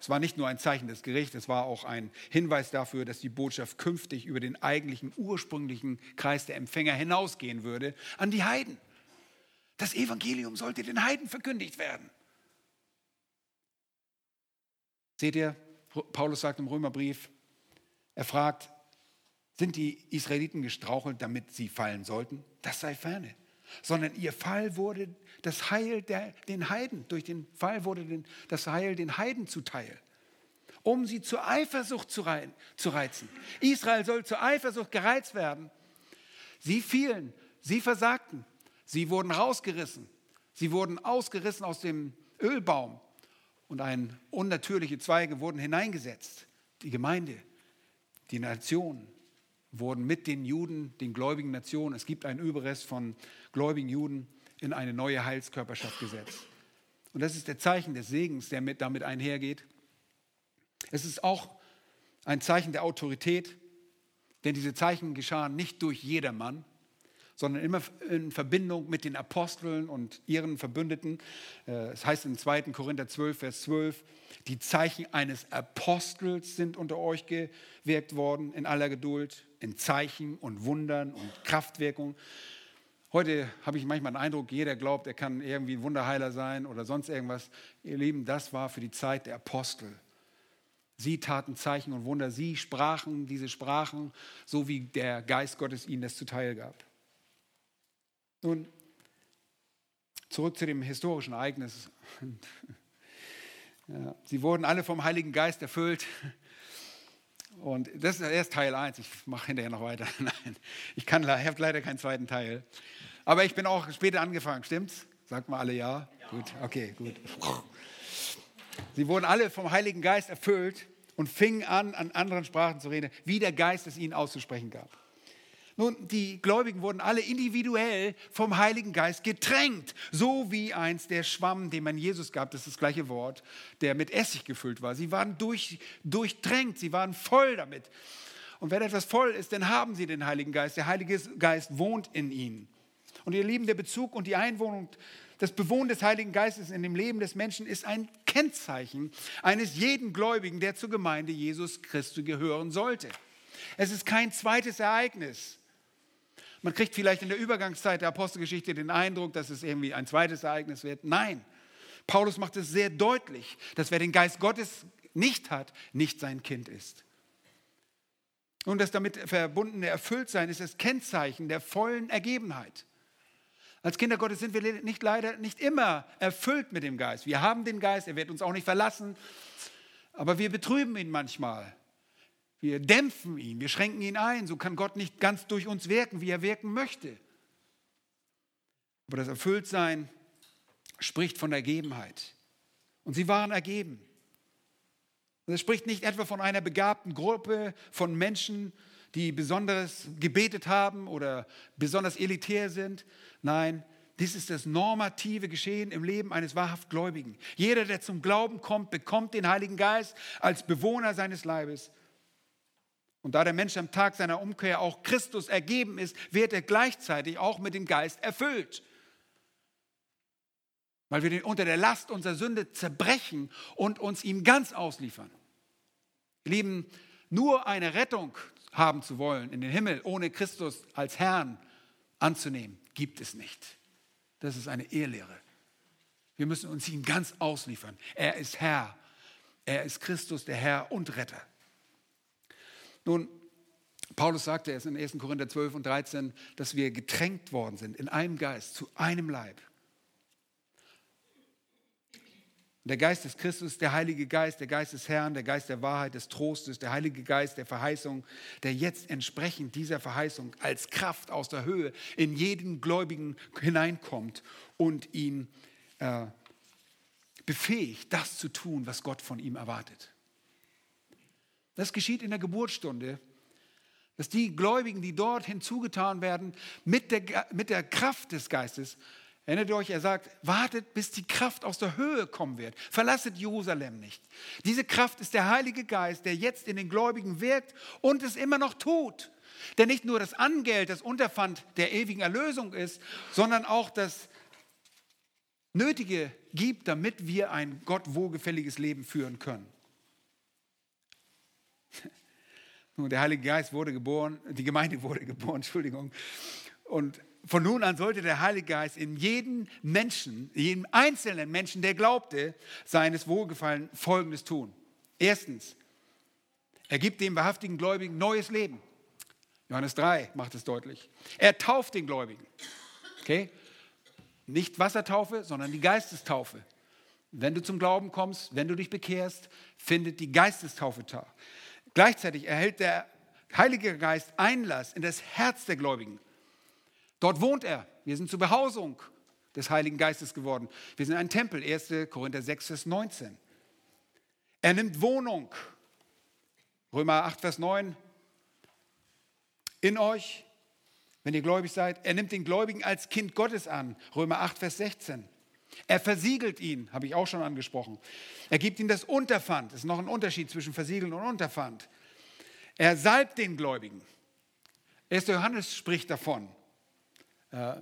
es war nicht nur ein Zeichen des Gerichts, es war auch ein Hinweis dafür, dass die Botschaft künftig über den eigentlichen ursprünglichen Kreis der Empfänger hinausgehen würde an die Heiden. Das Evangelium sollte den Heiden verkündigt werden. Seht ihr, Paulus sagt im Römerbrief, er fragt, sind die Israeliten gestrauchelt, damit sie fallen sollten? Das sei ferne. Sondern ihr Fall wurde das Heil der, den Heiden, durch den Fall wurde den, das Heil den Heiden zuteil, um sie zur Eifersucht zu, rein, zu reizen. Israel soll zur Eifersucht gereizt werden. Sie fielen, sie versagten, sie wurden rausgerissen, sie wurden ausgerissen aus dem Ölbaum und ein unnatürliche Zweige wurden hineingesetzt. Die Gemeinde, die Nation, wurden mit den Juden, den gläubigen Nationen, es gibt einen Überrest von gläubigen Juden, in eine neue Heilskörperschaft gesetzt. Und das ist der Zeichen des Segens, der mit, damit einhergeht. Es ist auch ein Zeichen der Autorität, denn diese Zeichen geschahen nicht durch jedermann, sondern immer in Verbindung mit den Aposteln und ihren Verbündeten. Äh, es heißt in 2. Korinther 12, Vers 12, die Zeichen eines Apostels sind unter euch gewirkt worden in aller Geduld, in Zeichen und Wundern und Kraftwirkung. Heute habe ich manchmal den Eindruck, jeder glaubt, er kann irgendwie ein Wunderheiler sein oder sonst irgendwas. Ihr Lieben, das war für die Zeit der Apostel. Sie taten Zeichen und Wunder, sie sprachen diese Sprachen, so wie der Geist Gottes ihnen das zuteil gab. Nun, zurück zu dem historischen Ereignis. Ja, sie wurden alle vom Heiligen Geist erfüllt. Und das ist erst Teil 1. Ich mache hinterher noch weiter. Nein, ich, ich habe leider keinen zweiten Teil. Aber ich bin auch später angefangen, stimmt's? Sagt mal alle ja? ja. Gut, okay, gut. Sie wurden alle vom Heiligen Geist erfüllt und fingen an, an anderen Sprachen zu reden, wie der Geist es ihnen auszusprechen gab. Nun, die Gläubigen wurden alle individuell vom Heiligen Geist getränkt, so wie einst der Schwamm, den man Jesus gab, das ist das gleiche Wort, der mit Essig gefüllt war. Sie waren durch, durchtränkt, sie waren voll damit. Und wenn etwas voll ist, dann haben sie den Heiligen Geist. Der Heilige Geist wohnt in ihnen. Und ihr Lieben, der Bezug und die Einwohnung das Bewohnen des Heiligen Geistes in dem Leben des Menschen ist ein Kennzeichen eines jeden Gläubigen, der zur Gemeinde Jesus Christus gehören sollte. Es ist kein zweites Ereignis. Man kriegt vielleicht in der Übergangszeit der Apostelgeschichte den Eindruck, dass es irgendwie ein zweites Ereignis wird. Nein, Paulus macht es sehr deutlich, dass wer den Geist Gottes nicht hat, nicht sein Kind ist. Und das damit verbundene Erfülltsein ist das Kennzeichen der vollen Ergebenheit. Als Kinder Gottes sind wir nicht leider nicht immer erfüllt mit dem Geist. Wir haben den Geist, er wird uns auch nicht verlassen, aber wir betrüben ihn manchmal. Wir dämpfen ihn, wir schränken ihn ein. So kann Gott nicht ganz durch uns wirken, wie er wirken möchte. Aber das Erfülltsein spricht von Ergebenheit. Und sie waren ergeben. Und es spricht nicht etwa von einer begabten Gruppe von Menschen, die besonders gebetet haben oder besonders elitär sind. Nein, dies ist das normative Geschehen im Leben eines wahrhaft Gläubigen. Jeder, der zum Glauben kommt, bekommt den Heiligen Geist als Bewohner seines Leibes. Und da der Mensch am Tag seiner Umkehr auch Christus ergeben ist, wird er gleichzeitig auch mit dem Geist erfüllt. Weil wir unter der Last unserer Sünde zerbrechen und uns ihm ganz ausliefern. Lieben, nur eine Rettung haben zu wollen in den Himmel, ohne Christus als Herrn anzunehmen, gibt es nicht. Das ist eine Ehelehre. Wir müssen uns ihm ganz ausliefern. Er ist Herr. Er ist Christus, der Herr und Retter. Nun, Paulus sagte es in 1. Korinther 12 und 13, dass wir getränkt worden sind in einem Geist, zu einem Leib. der Geist des Christus, der Heilige Geist, der Geist des Herrn, der Geist der Wahrheit, des Trostes, der Heilige Geist der Verheißung, der jetzt entsprechend dieser Verheißung als Kraft aus der Höhe in jeden Gläubigen hineinkommt und ihn äh, befähigt, das zu tun, was Gott von ihm erwartet. Das geschieht in der Geburtsstunde, dass die Gläubigen, die dort hinzugetan werden, mit der, mit der Kraft des Geistes, erinnert ihr euch, er sagt, wartet, bis die Kraft aus der Höhe kommen wird. Verlasset Jerusalem nicht. Diese Kraft ist der Heilige Geist, der jetzt in den Gläubigen wirkt und es immer noch tut. Der nicht nur das Angeld, das Unterpfand der ewigen Erlösung ist, sondern auch das Nötige gibt, damit wir ein Gott wohlgefälliges Leben führen können. Nun, der Heilige Geist wurde geboren, die Gemeinde wurde geboren, Entschuldigung. Und von nun an sollte der Heilige Geist in jedem Menschen, in jedem einzelnen Menschen, der glaubte, seines Wohlgefallen Folgendes tun. Erstens, er gibt dem wahrhaftigen Gläubigen neues Leben. Johannes 3 macht es deutlich. Er tauft den Gläubigen. Okay? Nicht Wassertaufe, sondern die Geistestaufe. Wenn du zum Glauben kommst, wenn du dich bekehrst, findet die Geistestaufe. Gleichzeitig erhält der Heilige Geist Einlass in das Herz der Gläubigen. Dort wohnt er. Wir sind zur Behausung des Heiligen Geistes geworden. Wir sind ein Tempel, 1. Korinther 6, Vers 19. Er nimmt Wohnung. Römer 8, Vers 9. In euch, wenn ihr gläubig seid. Er nimmt den Gläubigen als Kind Gottes an. Römer 8, Vers 16. Er versiegelt ihn, habe ich auch schon angesprochen. Er gibt ihm das Unterpfand. Es ist noch ein Unterschied zwischen Versiegeln und Unterpfand. Er salbt den Gläubigen. 1. Johannes spricht davon. Äh,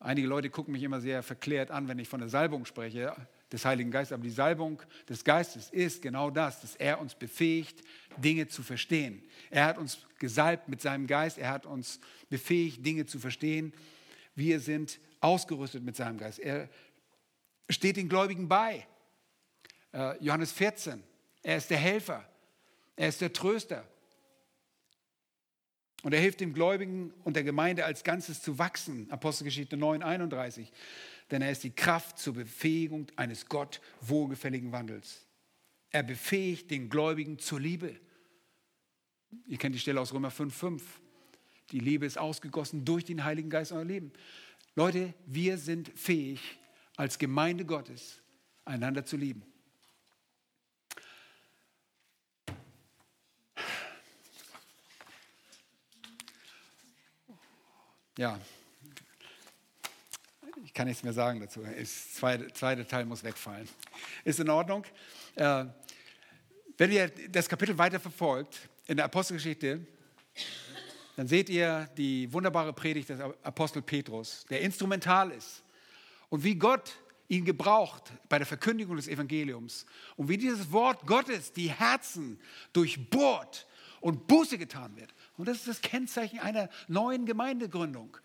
einige Leute gucken mich immer sehr verklärt an, wenn ich von der Salbung spreche, des Heiligen Geistes. Aber die Salbung des Geistes ist genau das, dass er uns befähigt, Dinge zu verstehen. Er hat uns gesalbt mit seinem Geist. Er hat uns befähigt, Dinge zu verstehen. Wir sind ausgerüstet mit seinem Geist. Er steht den Gläubigen bei. Äh, Johannes 14, Er ist der Helfer. Er ist der Tröster. Und er hilft dem Gläubigen und der Gemeinde als Ganzes zu wachsen. Apostelgeschichte 9, 31. Denn er ist die Kraft zur Befähigung eines Gott wohlgefälligen Wandels. Er befähigt den Gläubigen zur Liebe. Ihr kennt die Stelle aus Römer 5, 5. Die Liebe ist ausgegossen durch den Heiligen Geist in euer Leben. Leute, wir sind fähig, als Gemeinde Gottes einander zu lieben. Ja, ich kann nichts mehr sagen dazu. Das zweite, zweite Teil muss wegfallen. Ist in Ordnung. Äh, wenn ihr das Kapitel weiter verfolgt, in der Apostelgeschichte, dann seht ihr die wunderbare Predigt des Apostel Petrus, der instrumental ist. Und wie Gott ihn gebraucht bei der Verkündigung des Evangeliums. Und wie dieses Wort Gottes die Herzen durchbohrt und Buße getan wird. Und das ist das Kennzeichen einer neuen Gemeindegründung.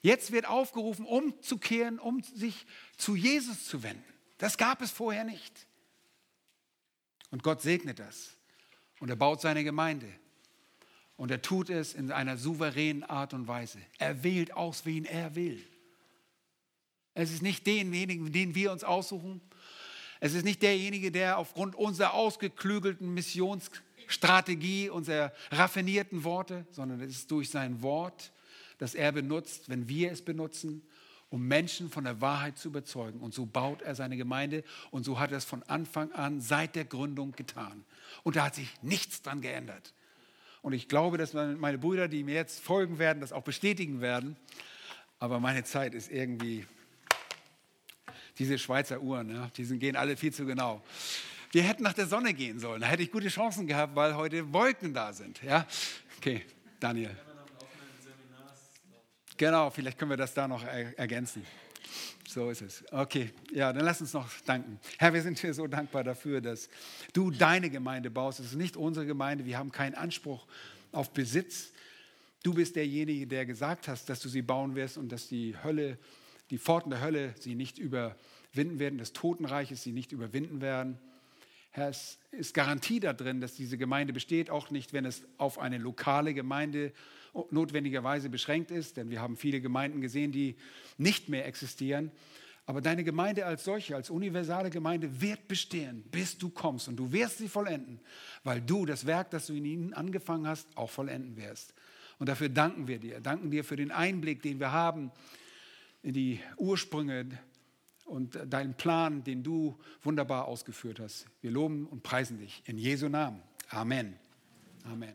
Jetzt wird aufgerufen, umzukehren, um sich zu Jesus zu wenden. Das gab es vorher nicht. Und Gott segnet das. Und er baut seine Gemeinde. Und er tut es in einer souveränen Art und Weise. Er wählt aus, wen er will. Es ist nicht denjenigen, den wir uns aussuchen. Es ist nicht derjenige, der aufgrund unserer ausgeklügelten Missionsstrategie, unserer raffinierten Worte, sondern es ist durch sein Wort, das er benutzt, wenn wir es benutzen, um Menschen von der Wahrheit zu überzeugen. Und so baut er seine Gemeinde und so hat er es von Anfang an seit der Gründung getan. Und da hat sich nichts dran geändert. Und ich glaube, dass meine Brüder, die mir jetzt folgen werden, das auch bestätigen werden. Aber meine Zeit ist irgendwie diese Schweizer Uhren, ja, die gehen alle viel zu genau. Wir hätten nach der Sonne gehen sollen. Da hätte ich gute Chancen gehabt, weil heute Wolken da sind. Ja? Okay, Daniel. Genau, vielleicht können wir das da noch ergänzen. So ist es. Okay, ja, dann lass uns noch danken. Herr, wir sind dir so dankbar dafür, dass du deine Gemeinde baust. Es ist nicht unsere Gemeinde. Wir haben keinen Anspruch auf Besitz. Du bist derjenige, der gesagt hast, dass du sie bauen wirst und dass die Hölle, die Pforten der Hölle sie nicht überwinden werden, des Totenreiches sie nicht überwinden werden. Herr, es ist Garantie da drin, dass diese Gemeinde besteht, auch nicht, wenn es auf eine lokale Gemeinde notwendigerweise beschränkt ist, denn wir haben viele Gemeinden gesehen, die nicht mehr existieren. Aber deine Gemeinde als solche, als universale Gemeinde wird bestehen, bis du kommst. Und du wirst sie vollenden, weil du das Werk, das du in ihnen angefangen hast, auch vollenden wirst. Und dafür danken wir dir. Danken dir für den Einblick, den wir haben in die Ursprünge und deinen Plan, den du wunderbar ausgeführt hast. Wir loben und preisen dich in Jesu Namen. Amen. Amen.